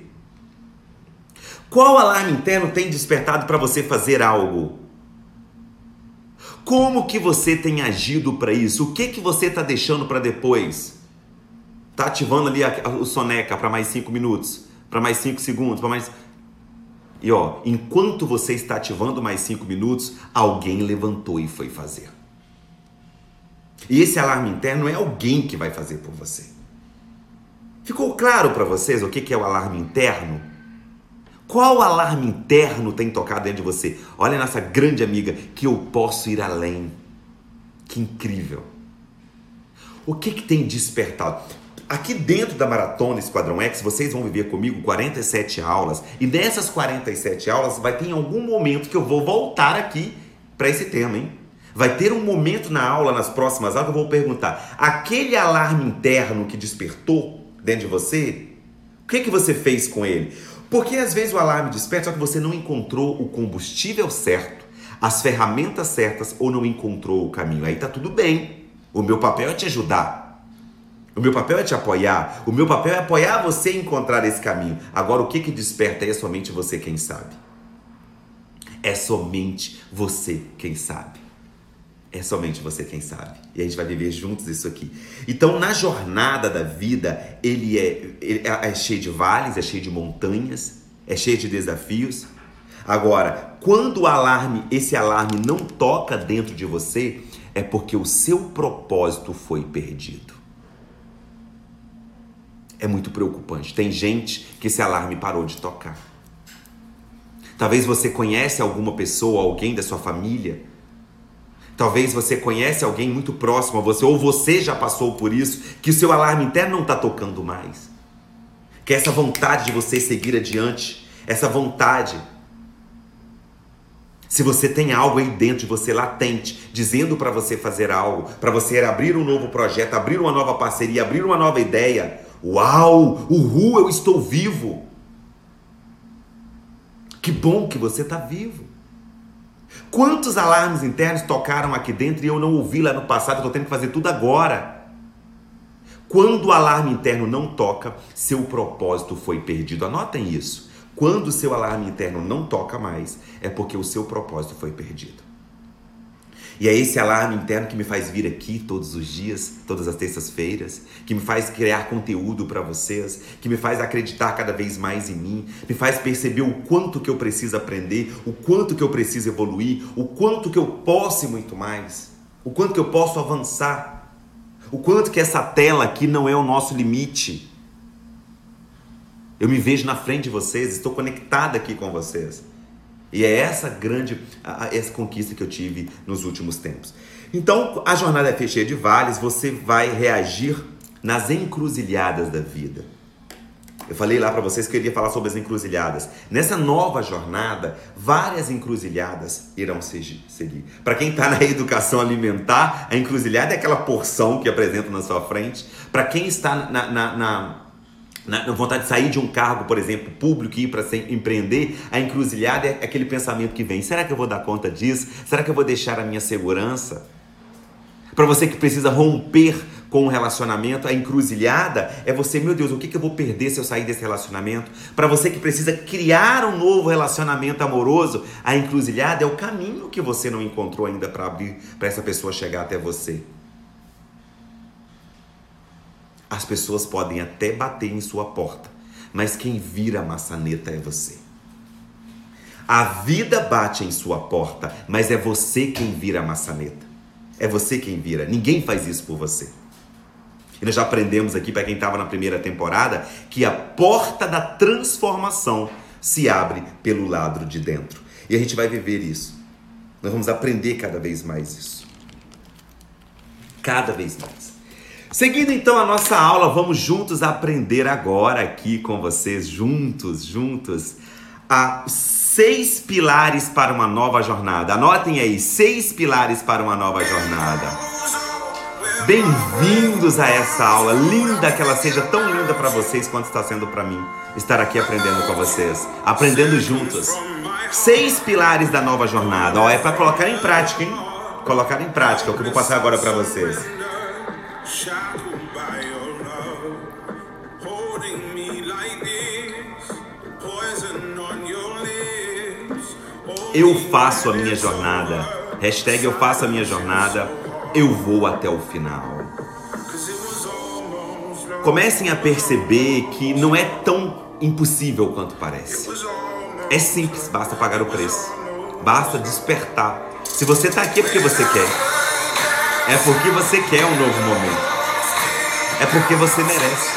Qual alarme interno tem despertado para você fazer algo? Como que você tem agido para isso? O que que você está deixando para depois? Tá ativando ali a, a, o soneca para mais 5 minutos, para mais 5 segundos, para mais e ó, enquanto você está ativando mais cinco minutos, alguém levantou e foi fazer. E esse alarme interno é alguém que vai fazer por você. Ficou claro para vocês o que é o alarme interno? Qual alarme interno tem tocado dentro de você? Olha nossa grande amiga, que eu posso ir além. Que incrível. O que, que tem despertado? Aqui dentro da Maratona Esquadrão X, vocês vão viver comigo 47 aulas. E nessas 47 aulas, vai ter algum momento que eu vou voltar aqui para esse tema, hein? Vai ter um momento na aula, nas próximas aulas, que eu vou perguntar: aquele alarme interno que despertou dentro de você, o que, que você fez com ele? Porque às vezes o alarme desperta, só que você não encontrou o combustível certo, as ferramentas certas ou não encontrou o caminho. Aí tá tudo bem. O meu papel é te ajudar. O meu papel é te apoiar. O meu papel é apoiar você a encontrar esse caminho. Agora, o que que desperta é somente você quem sabe. É somente você quem sabe. É somente você quem sabe. E a gente vai viver juntos isso aqui. Então, na jornada da vida, ele é, ele é, é cheio de vales, é cheio de montanhas, é cheio de desafios. Agora, quando o alarme, esse alarme não toca dentro de você, é porque o seu propósito foi perdido. É muito preocupante. Tem gente que esse alarme parou de tocar. Talvez você conhece alguma pessoa, alguém da sua família. Talvez você conhece alguém muito próximo a você, ou você já passou por isso, que o seu alarme interno não está tocando mais. Que essa vontade de você seguir adiante, essa vontade se você tem algo aí dentro de você latente, dizendo para você fazer algo, para você abrir um novo projeto, abrir uma nova parceria, abrir uma nova ideia, uau, uhul, eu estou vivo. Que bom que você está vivo. Quantos alarmes internos tocaram aqui dentro e eu não ouvi lá no passado, estou tendo que fazer tudo agora. Quando o alarme interno não toca, seu propósito foi perdido. Anotem isso. Quando o seu alarme interno não toca mais, é porque o seu propósito foi perdido. E é esse alarme interno que me faz vir aqui todos os dias, todas as terças-feiras, que me faz criar conteúdo para vocês, que me faz acreditar cada vez mais em mim, me faz perceber o quanto que eu preciso aprender, o quanto que eu preciso evoluir, o quanto que eu posso e muito mais, o quanto que eu posso avançar, o quanto que essa tela aqui não é o nosso limite. Eu me vejo na frente de vocês, estou conectado aqui com vocês. E é essa grande essa conquista que eu tive nos últimos tempos. Então, a jornada é cheia de vales, você vai reagir nas encruzilhadas da vida. Eu falei lá para vocês que eu iria falar sobre as encruzilhadas. Nessa nova jornada, várias encruzilhadas irão seguir. Para quem está na [laughs] educação alimentar, a encruzilhada é aquela porção que apresenta na sua frente. Para quem está na, na, na na, vontade de sair de um cargo, por exemplo, público e ir para empreender, a encruzilhada é aquele pensamento que vem: será que eu vou dar conta disso? Será que eu vou deixar a minha segurança? Para você que precisa romper com um relacionamento, a encruzilhada é você, meu Deus, o que, que eu vou perder se eu sair desse relacionamento? Para você que precisa criar um novo relacionamento amoroso, a encruzilhada é o caminho que você não encontrou ainda para abrir para essa pessoa chegar até você. As pessoas podem até bater em sua porta, mas quem vira a maçaneta é você. A vida bate em sua porta, mas é você quem vira a maçaneta. É você quem vira. Ninguém faz isso por você. E nós já aprendemos aqui, para quem estava na primeira temporada, que a porta da transformação se abre pelo lado de dentro. E a gente vai viver isso. Nós vamos aprender cada vez mais isso. Cada vez mais. Seguindo então a nossa aula, vamos juntos aprender agora aqui com vocês, juntos, juntos, a seis pilares para uma nova jornada. Anotem aí, seis pilares para uma nova jornada. Bem-vindos a essa aula, linda que ela seja tão linda para vocês quanto está sendo para mim estar aqui aprendendo com vocês, aprendendo juntos. Seis pilares da nova jornada. Ó, é para colocar em prática, hein? Colocar em prática, é o que eu vou passar agora para vocês. Eu faço a minha jornada. Hashtag eu faço a minha jornada. Eu vou até o final. Comecem a perceber que não é tão impossível quanto parece. É simples, basta pagar o preço. Basta despertar. Se você está aqui é porque você quer. É porque você quer um novo momento. É porque você merece.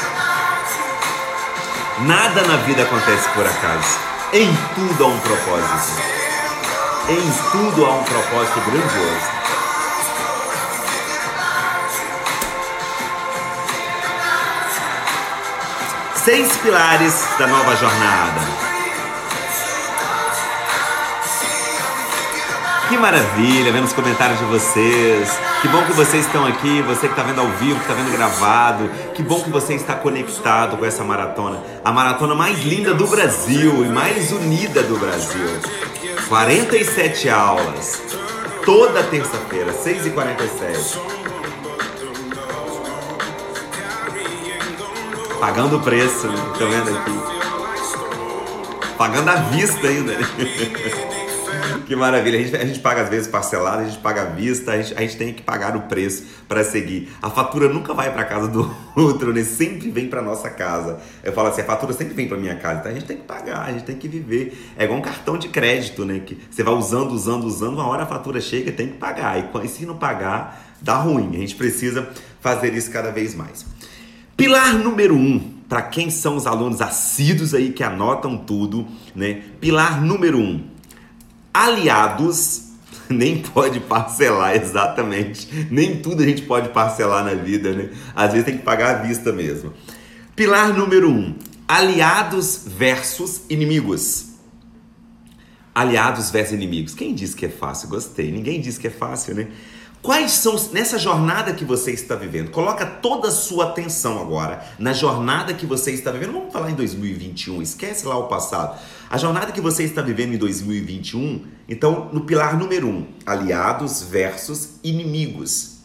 Nada na vida acontece por acaso. Em tudo há um propósito. Em tudo há um propósito grandioso. Seis pilares da nova jornada. Que maravilha, vendo os comentários de vocês. Que bom que vocês estão aqui, você que está vendo ao vivo, que está vendo gravado. Que bom que você está conectado com essa maratona. A maratona mais linda do Brasil e mais unida do Brasil. 47 aulas. Toda terça-feira, 6h47. Pagando o preço, né? Tô vendo aqui. Pagando à vista ainda. [laughs] que maravilha. A gente, a gente paga às vezes parcelado, a gente paga à vista, a gente, a gente tem que pagar o preço para seguir. A fatura nunca vai para casa do [laughs] outro, né? Sempre vem para nossa casa. Eu falo assim, a fatura sempre vem para minha casa. Então a gente tem que pagar, a gente tem que viver. É igual um cartão de crédito, né? Que você vai usando, usando, usando, uma hora a fatura chega e tem que pagar. E se não pagar, dá ruim. A gente precisa fazer isso cada vez mais. Pilar número um, para quem são os alunos assíduos aí que anotam tudo, né? Pilar número um, aliados [laughs] nem pode parcelar exatamente. Nem tudo a gente pode parcelar na vida, né? Às vezes tem que pagar à vista mesmo. Pilar número um, aliados versus inimigos. Aliados versus inimigos. Quem disse que é fácil? Gostei. Ninguém disse que é fácil, né? Quais são, nessa jornada que você está vivendo, coloca toda a sua atenção agora na jornada que você está vivendo. Vamos falar em 2021, esquece lá o passado. A jornada que você está vivendo em 2021, então, no pilar número um, aliados versus inimigos.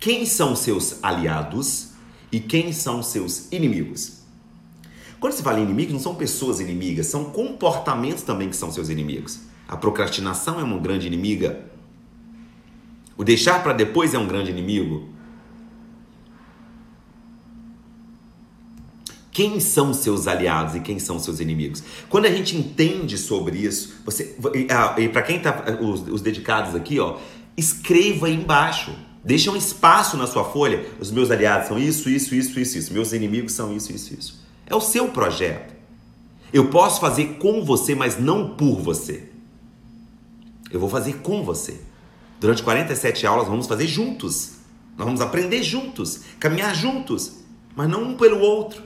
Quem são seus aliados e quem são seus inimigos? Quando se fala em inimigos, não são pessoas inimigas, são comportamentos também que são seus inimigos. A procrastinação é uma grande inimiga, o deixar para depois é um grande inimigo. Quem são seus aliados e quem são seus inimigos? Quando a gente entende sobre isso, você ah, e para quem tá os, os, dedicados aqui, ó, escreva aí embaixo. Deixa um espaço na sua folha. Os meus aliados são isso, isso, isso, isso, isso. Meus inimigos são isso, isso, isso. É o seu projeto. Eu posso fazer com você, mas não por você. Eu vou fazer com você. Durante 47 aulas vamos fazer juntos. Nós vamos aprender juntos, caminhar juntos, mas não um pelo outro.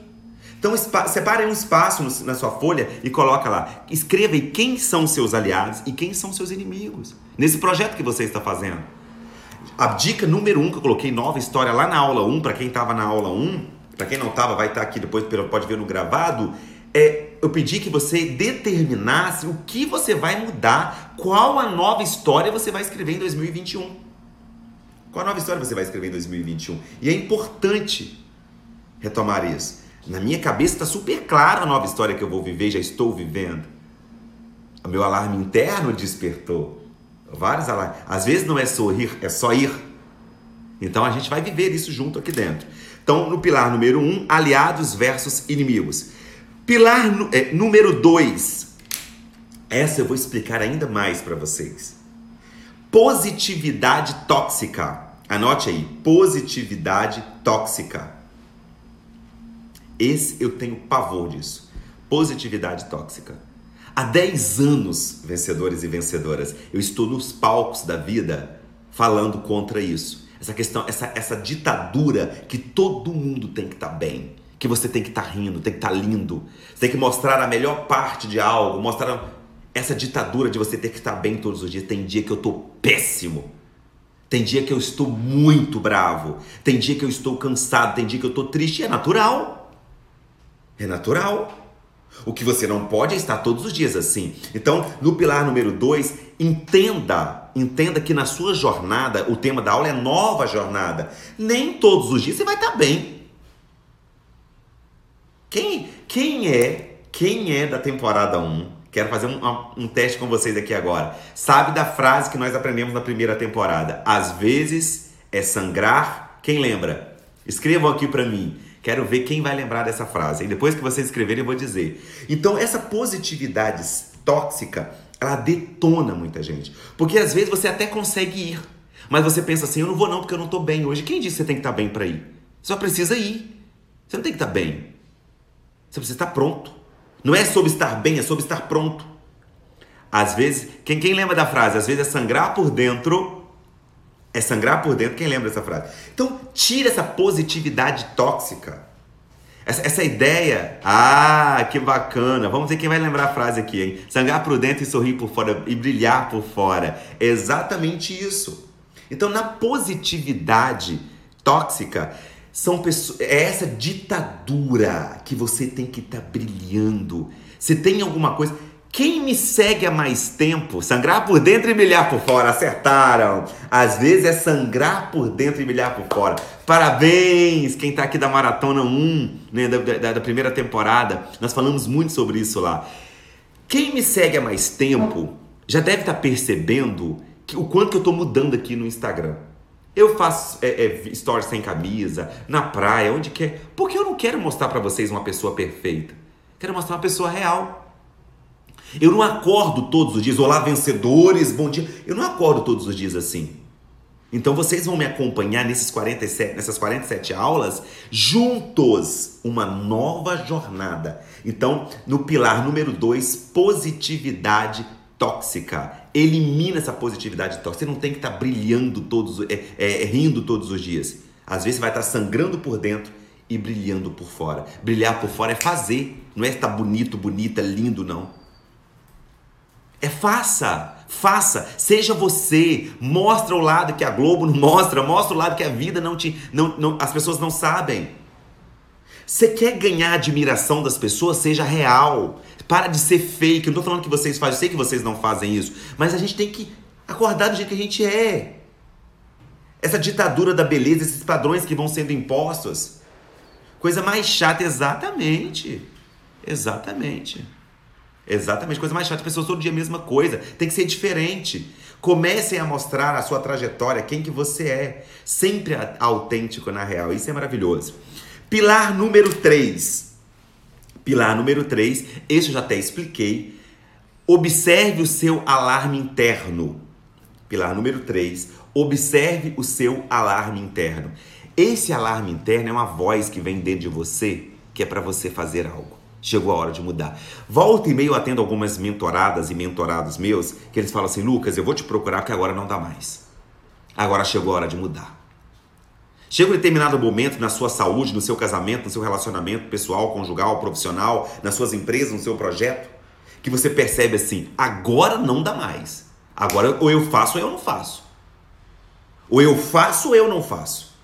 Então separe um espaço na sua folha e coloca lá. Escreva aí quem são seus aliados e quem são seus inimigos. Nesse projeto que você está fazendo. A dica número um que eu coloquei nova história lá na aula 1, para quem estava na aula 1, para quem não estava, vai estar tá aqui depois, pode ver no gravado, é, eu pedi que você determinasse o que você vai mudar, qual a nova história você vai escrever em 2021. Qual a nova história você vai escrever em 2021? E é importante retomar isso. Na minha cabeça está super clara a nova história que eu vou viver, já estou vivendo. O meu alarme interno despertou. Vários alarmes. Às vezes não é sorrir, é só ir. Então a gente vai viver isso junto aqui dentro. Então, no pilar número um, aliados versus inimigos. Pilar é, número 2. Essa eu vou explicar ainda mais para vocês. Positividade tóxica. Anote aí, positividade tóxica. Esse eu tenho pavor disso. Positividade tóxica. Há 10 anos, vencedores e vencedoras, eu estou nos palcos da vida falando contra isso. Essa questão, essa, essa ditadura que todo mundo tem que estar tá bem que você tem que estar tá rindo, tem que estar tá lindo. Você tem que mostrar a melhor parte de algo, mostrar essa ditadura de você ter que estar tá bem todos os dias. Tem dia que eu estou péssimo. Tem dia que eu estou muito bravo. Tem dia que eu estou cansado. Tem dia que eu estou triste. É natural. É natural. O que você não pode é estar todos os dias assim. Então, no pilar número 2, entenda, entenda que na sua jornada, o tema da aula é nova jornada. Nem todos os dias você vai estar bem. Quem, quem é, quem é da temporada 1? Quero fazer um, um teste com vocês aqui agora. Sabe da frase que nós aprendemos na primeira temporada? Às vezes é sangrar. Quem lembra? Escrevam aqui para mim. Quero ver quem vai lembrar dessa frase. E depois que vocês escreverem, eu vou dizer. Então, essa positividade tóxica, ela detona muita gente. Porque às vezes você até consegue ir. Mas você pensa assim, eu não vou não porque eu não tô bem hoje. Quem disse que você tem que estar tá bem para ir? Só precisa ir. Você não tem que estar tá bem. Você precisa estar pronto. Não é sobre estar bem, é sobre estar pronto. Às vezes, quem, quem lembra da frase? Às vezes é sangrar por dentro. É sangrar por dentro. Quem lembra dessa frase? Então, tira essa positividade tóxica. Essa, essa ideia. Ah, que bacana. Vamos ver quem vai lembrar a frase aqui, hein? Sangrar por dentro e sorrir por fora e brilhar por fora. É exatamente isso. Então, na positividade tóxica, são pessoas, é essa ditadura que você tem que estar tá brilhando. Você tem alguma coisa. Quem me segue há mais tempo, sangrar por dentro e brilhar por fora, acertaram. Às vezes é sangrar por dentro e brilhar por fora. Parabéns, quem está aqui da Maratona 1, né, da, da, da primeira temporada. Nós falamos muito sobre isso lá. Quem me segue há mais tempo já deve estar tá percebendo que, o quanto que eu estou mudando aqui no Instagram. Eu faço é, é, stories sem camisa, na praia, onde quer. Porque eu não quero mostrar para vocês uma pessoa perfeita. Quero mostrar uma pessoa real. Eu não acordo todos os dias, olá vencedores, bom dia. Eu não acordo todos os dias assim. Então vocês vão me acompanhar nesses 47, nessas 47 aulas juntos, uma nova jornada. Então, no pilar número 2, positividade tóxica. Elimina essa positividade tóxica. Você não tem que estar tá brilhando todos, é, é, rindo todos os dias. Às vezes vai estar tá sangrando por dentro e brilhando por fora. Brilhar por fora é fazer, não é estar bonito, bonita, lindo, não. É faça, faça, seja você, mostra o lado que a Globo não mostra, mostra o lado que a vida não te, não, não as pessoas não sabem. Você quer ganhar a admiração das pessoas, seja real. Para de ser fake. Eu não tô falando que vocês fazem, eu sei que vocês não fazem isso, mas a gente tem que acordar do jeito que a gente é. Essa ditadura da beleza, esses padrões que vão sendo impostos. Coisa mais chata, exatamente. Exatamente. Exatamente, coisa mais chata, pessoas todo dia a mesma coisa. Tem que ser diferente. Comecem a mostrar a sua trajetória, quem que você é. Sempre autêntico na real. Isso é maravilhoso. Pilar número 3. Pilar número 3, esse eu já até expliquei. Observe o seu alarme interno. Pilar número 3, observe o seu alarme interno. Esse alarme interno é uma voz que vem dentro de você, que é para você fazer algo. Chegou a hora de mudar. Volta e meio atendo algumas mentoradas e mentorados meus que eles falam assim: Lucas, eu vou te procurar porque agora não dá mais. Agora chegou a hora de mudar. Chega um determinado momento na sua saúde, no seu casamento, no seu relacionamento pessoal, conjugal, profissional, nas suas empresas, no seu projeto, que você percebe assim: agora não dá mais. Agora ou eu faço ou eu não faço. Ou eu faço ou eu não faço.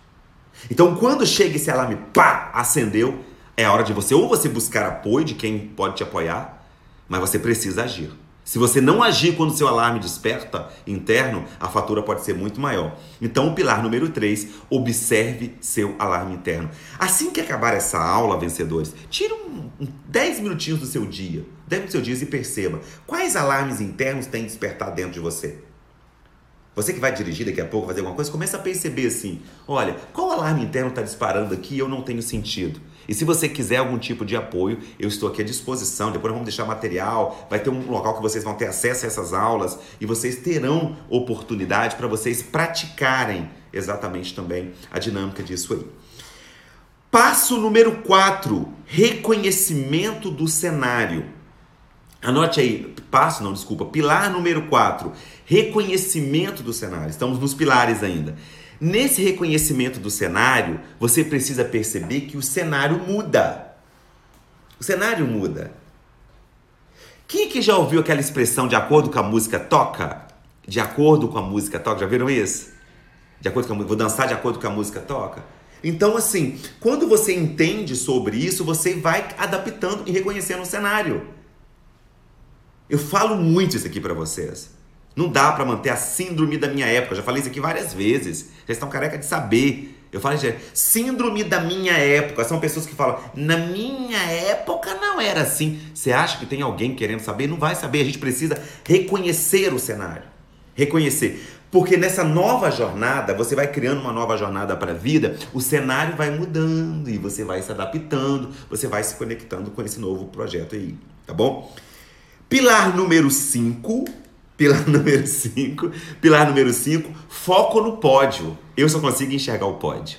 Então quando chega esse alarme, pá, acendeu, é a hora de você ou você buscar apoio de quem pode te apoiar, mas você precisa agir. Se você não agir quando seu alarme desperta interno, a fatura pode ser muito maior. Então, o pilar número 3, observe seu alarme interno. Assim que acabar essa aula, vencedores, tire um, um 10 minutinhos do seu dia, 10 do seu dia e perceba quais alarmes internos tem despertado dentro de você. Você que vai dirigir daqui a pouco, fazer alguma coisa, começa a perceber assim: olha, qual alarme interno está disparando aqui e eu não tenho sentido? E se você quiser algum tipo de apoio, eu estou aqui à disposição. Depois vamos deixar material, vai ter um local que vocês vão ter acesso a essas aulas e vocês terão oportunidade para vocês praticarem exatamente também a dinâmica disso aí. Passo número 4: reconhecimento do cenário. Anote aí, passo, não, desculpa, pilar número 4, reconhecimento do cenário. Estamos nos pilares ainda. Nesse reconhecimento do cenário, você precisa perceber que o cenário muda. O cenário muda. Quem que já ouviu aquela expressão de acordo com a música toca? De acordo com a música toca, já viram isso? De acordo com a vou dançar de acordo com a música toca? Então, assim, quando você entende sobre isso, você vai adaptando e reconhecendo o cenário. Eu falo muito isso aqui para vocês. Não dá para manter a síndrome da minha época. Eu já falei isso aqui várias vezes. Vocês estão careca de saber. Eu falo, gente, síndrome da minha época. São pessoas que falam, na minha época não era assim. Você acha que tem alguém querendo saber? Não vai saber. A gente precisa reconhecer o cenário. Reconhecer. Porque nessa nova jornada, você vai criando uma nova jornada para a vida, o cenário vai mudando e você vai se adaptando, você vai se conectando com esse novo projeto aí, tá bom? Pilar número 5. [laughs] Pilar número 5. Pilar número 5. Foco no pódio. Eu só consigo enxergar o pódio.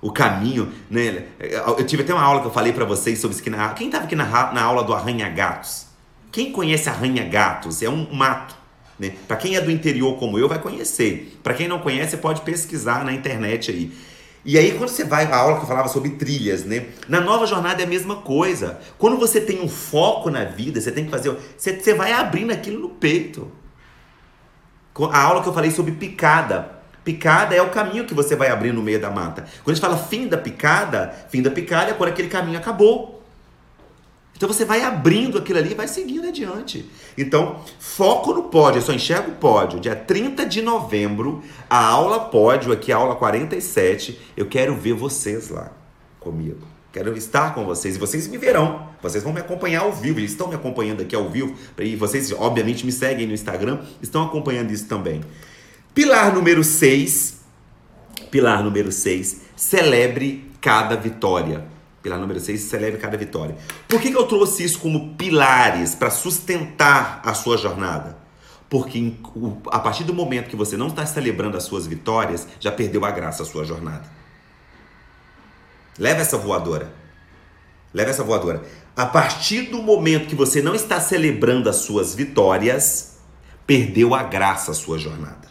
O caminho, né? Eu tive até uma aula que eu falei para vocês sobre isso. Na, quem estava aqui na, na aula do arranha-gatos? Quem conhece arranha-gatos? É um mato. Né? Para quem é do interior como eu, vai conhecer. Para quem não conhece, pode pesquisar na internet aí. E aí, quando você vai, a aula que eu falava sobre trilhas, né? Na nova jornada é a mesma coisa. Quando você tem um foco na vida, você tem que fazer. Você, você vai abrindo aquilo no peito. A aula que eu falei sobre picada. Picada é o caminho que você vai abrir no meio da mata. Quando a gente fala fim da picada, fim da picada é quando aquele caminho acabou. Então você vai abrindo aquilo ali e vai seguindo adiante. Então, foco no pódio, eu só enxergo o pódio. Dia 30 de novembro, a aula pódio, aqui a aula 47, eu quero ver vocês lá comigo. Quero estar com vocês e vocês me verão. Vocês vão me acompanhar ao vivo. Eles estão me acompanhando aqui ao vivo. E vocês, obviamente, me seguem no Instagram. Estão acompanhando isso também. Pilar número 6. Pilar número 6. Celebre cada vitória. Pilar número 6. Celebre cada vitória. Por que, que eu trouxe isso como pilares para sustentar a sua jornada? Porque a partir do momento que você não está celebrando as suas vitórias, já perdeu a graça a sua jornada. Leva essa voadora. Leva essa voadora. A partir do momento que você não está celebrando as suas vitórias, perdeu a graça a sua jornada.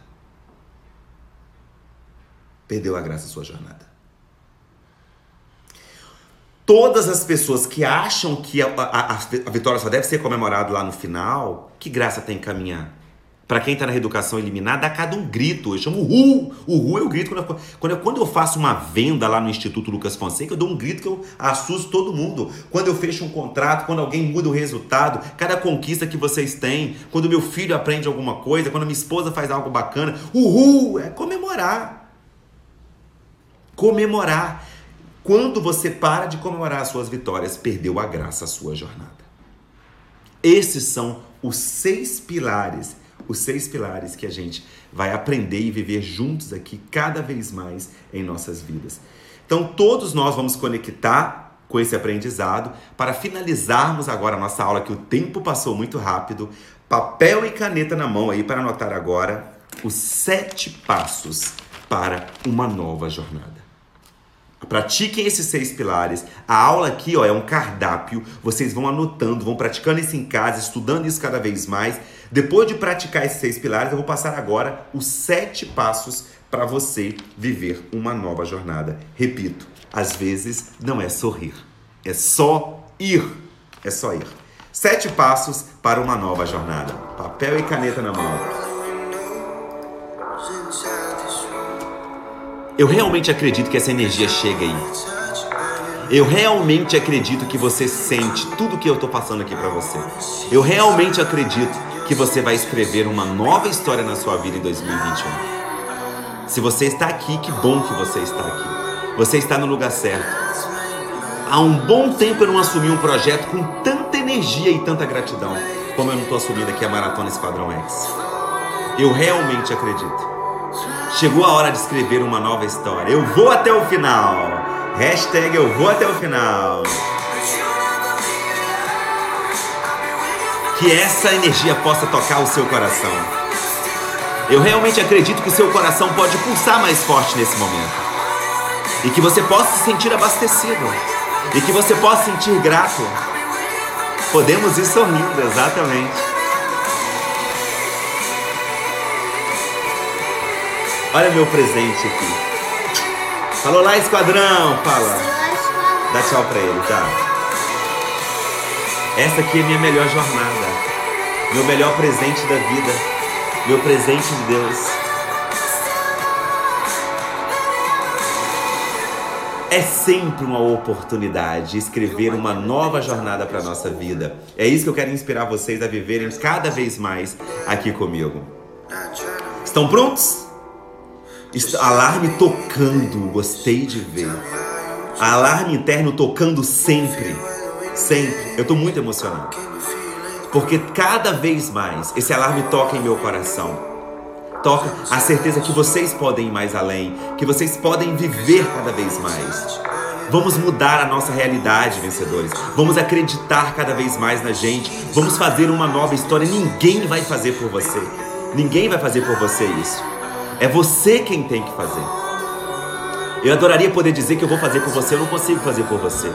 Perdeu a graça a sua jornada. Todas as pessoas que acham que a, a, a vitória só deve ser comemorada lá no final, que graça tem caminhar? Para quem está na reeducação eliminar, dá cada um grito. Eu chamo. O Ru eu grito. Quando eu, quando, eu, quando eu faço uma venda lá no Instituto Lucas Fonseca, eu dou um grito que eu assusto todo mundo. Quando eu fecho um contrato, quando alguém muda o resultado, cada conquista que vocês têm, quando meu filho aprende alguma coisa, quando minha esposa faz algo bacana, Ru é comemorar. Comemorar. Quando você para de comemorar as suas vitórias, perdeu a graça a sua jornada. Esses são os seis pilares os seis pilares que a gente vai aprender e viver juntos aqui cada vez mais em nossas vidas. Então, todos nós vamos conectar com esse aprendizado para finalizarmos agora a nossa aula, que o tempo passou muito rápido. Papel e caneta na mão aí para anotar agora os sete passos para uma nova jornada. Pratiquem esses seis pilares. A aula aqui ó, é um cardápio. Vocês vão anotando, vão praticando isso em casa, estudando isso cada vez mais. Depois de praticar esses seis pilares, eu vou passar agora os sete passos para você viver uma nova jornada. Repito, às vezes não é sorrir, é só ir. É só ir. Sete passos para uma nova jornada. Papel e caneta na mão. Eu realmente acredito que essa energia chega aí. Eu realmente acredito que você sente tudo que eu estou passando aqui para você. Eu realmente acredito que você vai escrever uma nova história na sua vida em 2021. Se você está aqui, que bom que você está aqui. Você está no lugar certo. Há um bom tempo eu não assumi um projeto com tanta energia e tanta gratidão como eu não estou assumindo aqui a Maratona Esquadrão X. Eu realmente acredito. Chegou a hora de escrever uma nova história. Eu vou até o final. Hashtag eu vou até o final. Que essa energia possa tocar o seu coração. Eu realmente acredito que o seu coração pode pulsar mais forte nesse momento. E que você possa se sentir abastecido. E que você possa sentir grato. Podemos ir sorrindo, exatamente. Olha meu presente aqui. Falou lá, esquadrão, fala. Dá tchau pra ele, tá? Essa aqui é minha melhor jornada. Meu melhor presente da vida. Meu presente de Deus. É sempre uma oportunidade escrever uma nova jornada para nossa vida. É isso que eu quero inspirar vocês a viverem cada vez mais aqui comigo. Estão prontos? Alarme tocando, gostei de ver. Alarme interno tocando sempre. Sempre. Eu tô muito emocionado. Porque cada vez mais esse alarme toca em meu coração. Toca a certeza que vocês podem ir mais além, que vocês podem viver cada vez mais. Vamos mudar a nossa realidade, vencedores. Vamos acreditar cada vez mais na gente. Vamos fazer uma nova história. Ninguém vai fazer por você. Ninguém vai fazer por você isso. É você quem tem que fazer. Eu adoraria poder dizer que eu vou fazer por você, eu não consigo fazer por você.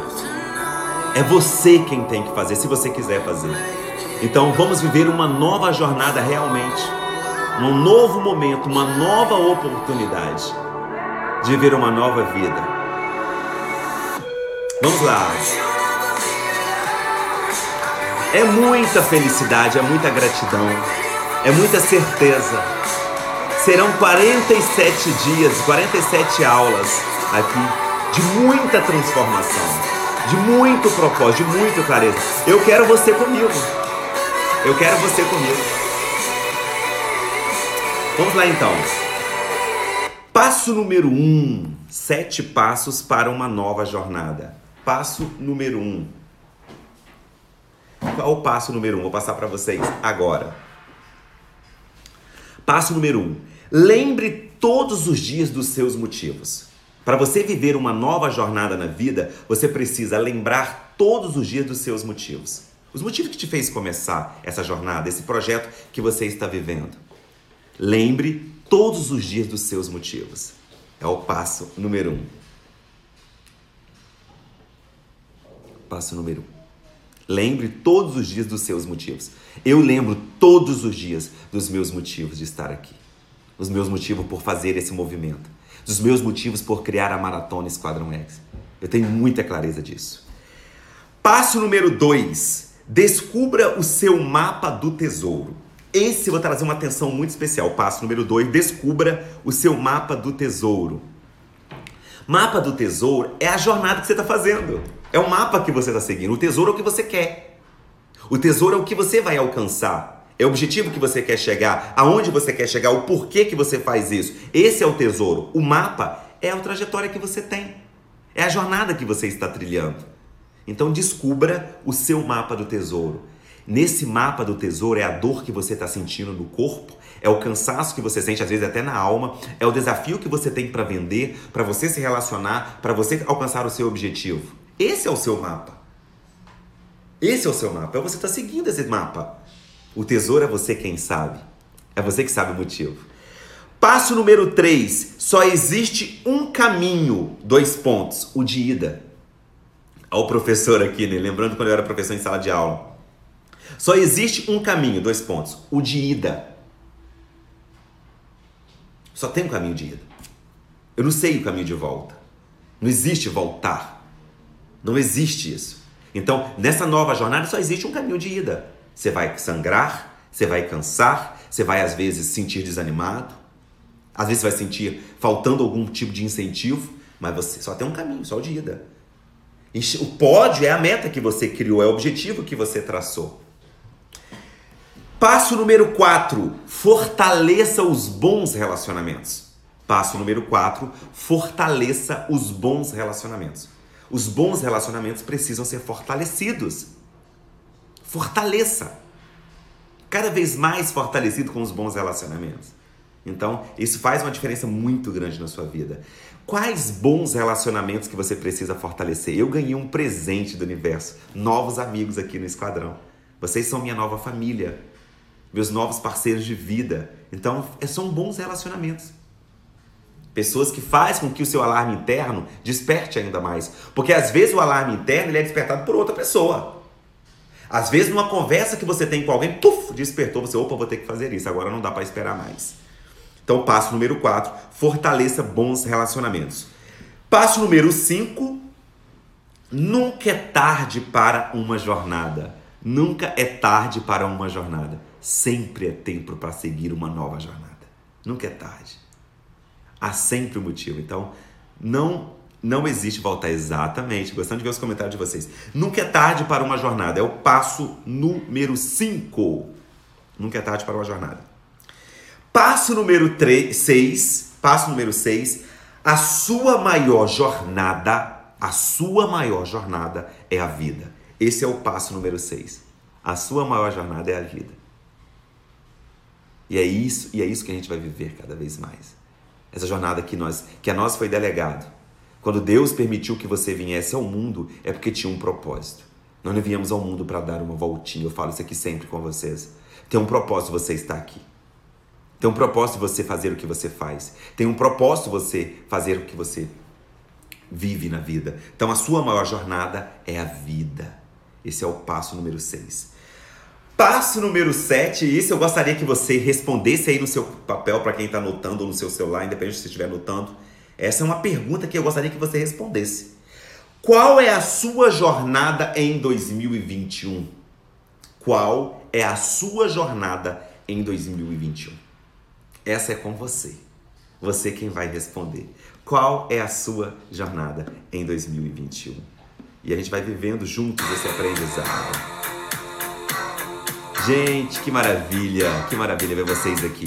É você quem tem que fazer, se você quiser fazer. Então vamos viver uma nova jornada realmente. Um novo momento, uma nova oportunidade de viver uma nova vida. Vamos lá. É muita felicidade, é muita gratidão, é muita certeza Serão 47 dias, 47 aulas aqui de muita transformação, de muito propósito, de muita clareza. Eu quero você comigo. Eu quero você comigo. Vamos lá então. Passo número 1: um, sete passos para uma nova jornada. Passo número um. Qual o passo número um? Vou passar para vocês agora. Passo número um. Lembre todos os dias dos seus motivos. Para você viver uma nova jornada na vida, você precisa lembrar todos os dias dos seus motivos. Os motivos que te fez começar essa jornada, esse projeto que você está vivendo. Lembre todos os dias dos seus motivos. É o passo número um. Passo número um. Lembre todos os dias dos seus motivos. Eu lembro todos os dias dos meus motivos de estar aqui. Os meus motivos por fazer esse movimento. Dos meus motivos por criar a Maratona Esquadrão X. Eu tenho muita clareza disso. Passo número 2. Descubra o seu mapa do tesouro. Esse eu vou trazer uma atenção muito especial. Passo número 2. Descubra o seu mapa do tesouro. Mapa do tesouro é a jornada que você está fazendo. É o mapa que você está seguindo. O tesouro é o que você quer. O tesouro é o que você vai alcançar. É o objetivo que você quer chegar, aonde você quer chegar, o porquê que você faz isso. Esse é o tesouro. O mapa é a trajetória que você tem. É a jornada que você está trilhando. Então descubra o seu mapa do tesouro. Nesse mapa do tesouro é a dor que você está sentindo no corpo, é o cansaço que você sente, às vezes até na alma, é o desafio que você tem para vender, para você se relacionar, para você alcançar o seu objetivo. Esse é o seu mapa. Esse é o seu mapa. É você estar tá seguindo esse mapa. O tesouro é você quem sabe. É você que sabe o motivo. Passo número 3. Só existe um caminho. Dois pontos. O de ida. Olha o professor aqui, né? Lembrando quando eu era professor em sala de aula. Só existe um caminho. Dois pontos. O de ida. Só tem um caminho de ida. Eu não sei o caminho de volta. Não existe voltar. Não existe isso. Então, nessa nova jornada só existe um caminho de ida. Você vai sangrar, você vai cansar, você vai às vezes sentir desanimado, às vezes vai sentir faltando algum tipo de incentivo, mas você só tem um caminho, só o de ida. O pódio é a meta que você criou, é o objetivo que você traçou. Passo número 4, fortaleça os bons relacionamentos. Passo número 4, fortaleça os bons relacionamentos. Os bons relacionamentos precisam ser fortalecidos. Fortaleça. Cada vez mais fortalecido com os bons relacionamentos. Então, isso faz uma diferença muito grande na sua vida. Quais bons relacionamentos que você precisa fortalecer? Eu ganhei um presente do universo, novos amigos aqui no Esquadrão. Vocês são minha nova família, meus novos parceiros de vida. Então, são bons relacionamentos. Pessoas que fazem com que o seu alarme interno desperte ainda mais. Porque às vezes o alarme interno ele é despertado por outra pessoa. Às vezes numa conversa que você tem com alguém, puf, despertou você, opa, vou ter que fazer isso, agora não dá para esperar mais. Então, passo número 4, fortaleça bons relacionamentos. Passo número 5, nunca é tarde para uma jornada. Nunca é tarde para uma jornada. Sempre é tempo para seguir uma nova jornada. Nunca é tarde há sempre um motivo. Então, não não existe voltar exatamente. Gostando de ver os comentários de vocês. Nunca é tarde para uma jornada. É o passo número 5. Nunca é tarde para uma jornada. Passo número 6. Passo número 6. A sua maior jornada, a sua maior jornada é a vida. Esse é o passo número 6. A sua maior jornada é a vida. E é isso, e é isso que a gente vai viver cada vez mais essa jornada que nós que a nós foi delegado. Quando Deus permitiu que você viesse ao mundo, é porque tinha um propósito. Nós não viemos ao mundo para dar uma voltinha. Eu falo isso aqui sempre com vocês. Tem um propósito você estar aqui. Tem um propósito você fazer o que você faz. Tem um propósito você fazer o que você vive na vida. Então a sua maior jornada é a vida. Esse é o passo número 6. Passo número 7, isso eu gostaria que você respondesse aí no seu papel para quem está anotando ou no seu celular, independente se você estiver anotando. Essa é uma pergunta que eu gostaria que você respondesse. Qual é a sua jornada em 2021? Qual é a sua jornada em 2021? Essa é com você. Você quem vai responder. Qual é a sua jornada em 2021? E a gente vai vivendo juntos esse aprendizado. Gente, que maravilha, que maravilha ver vocês aqui.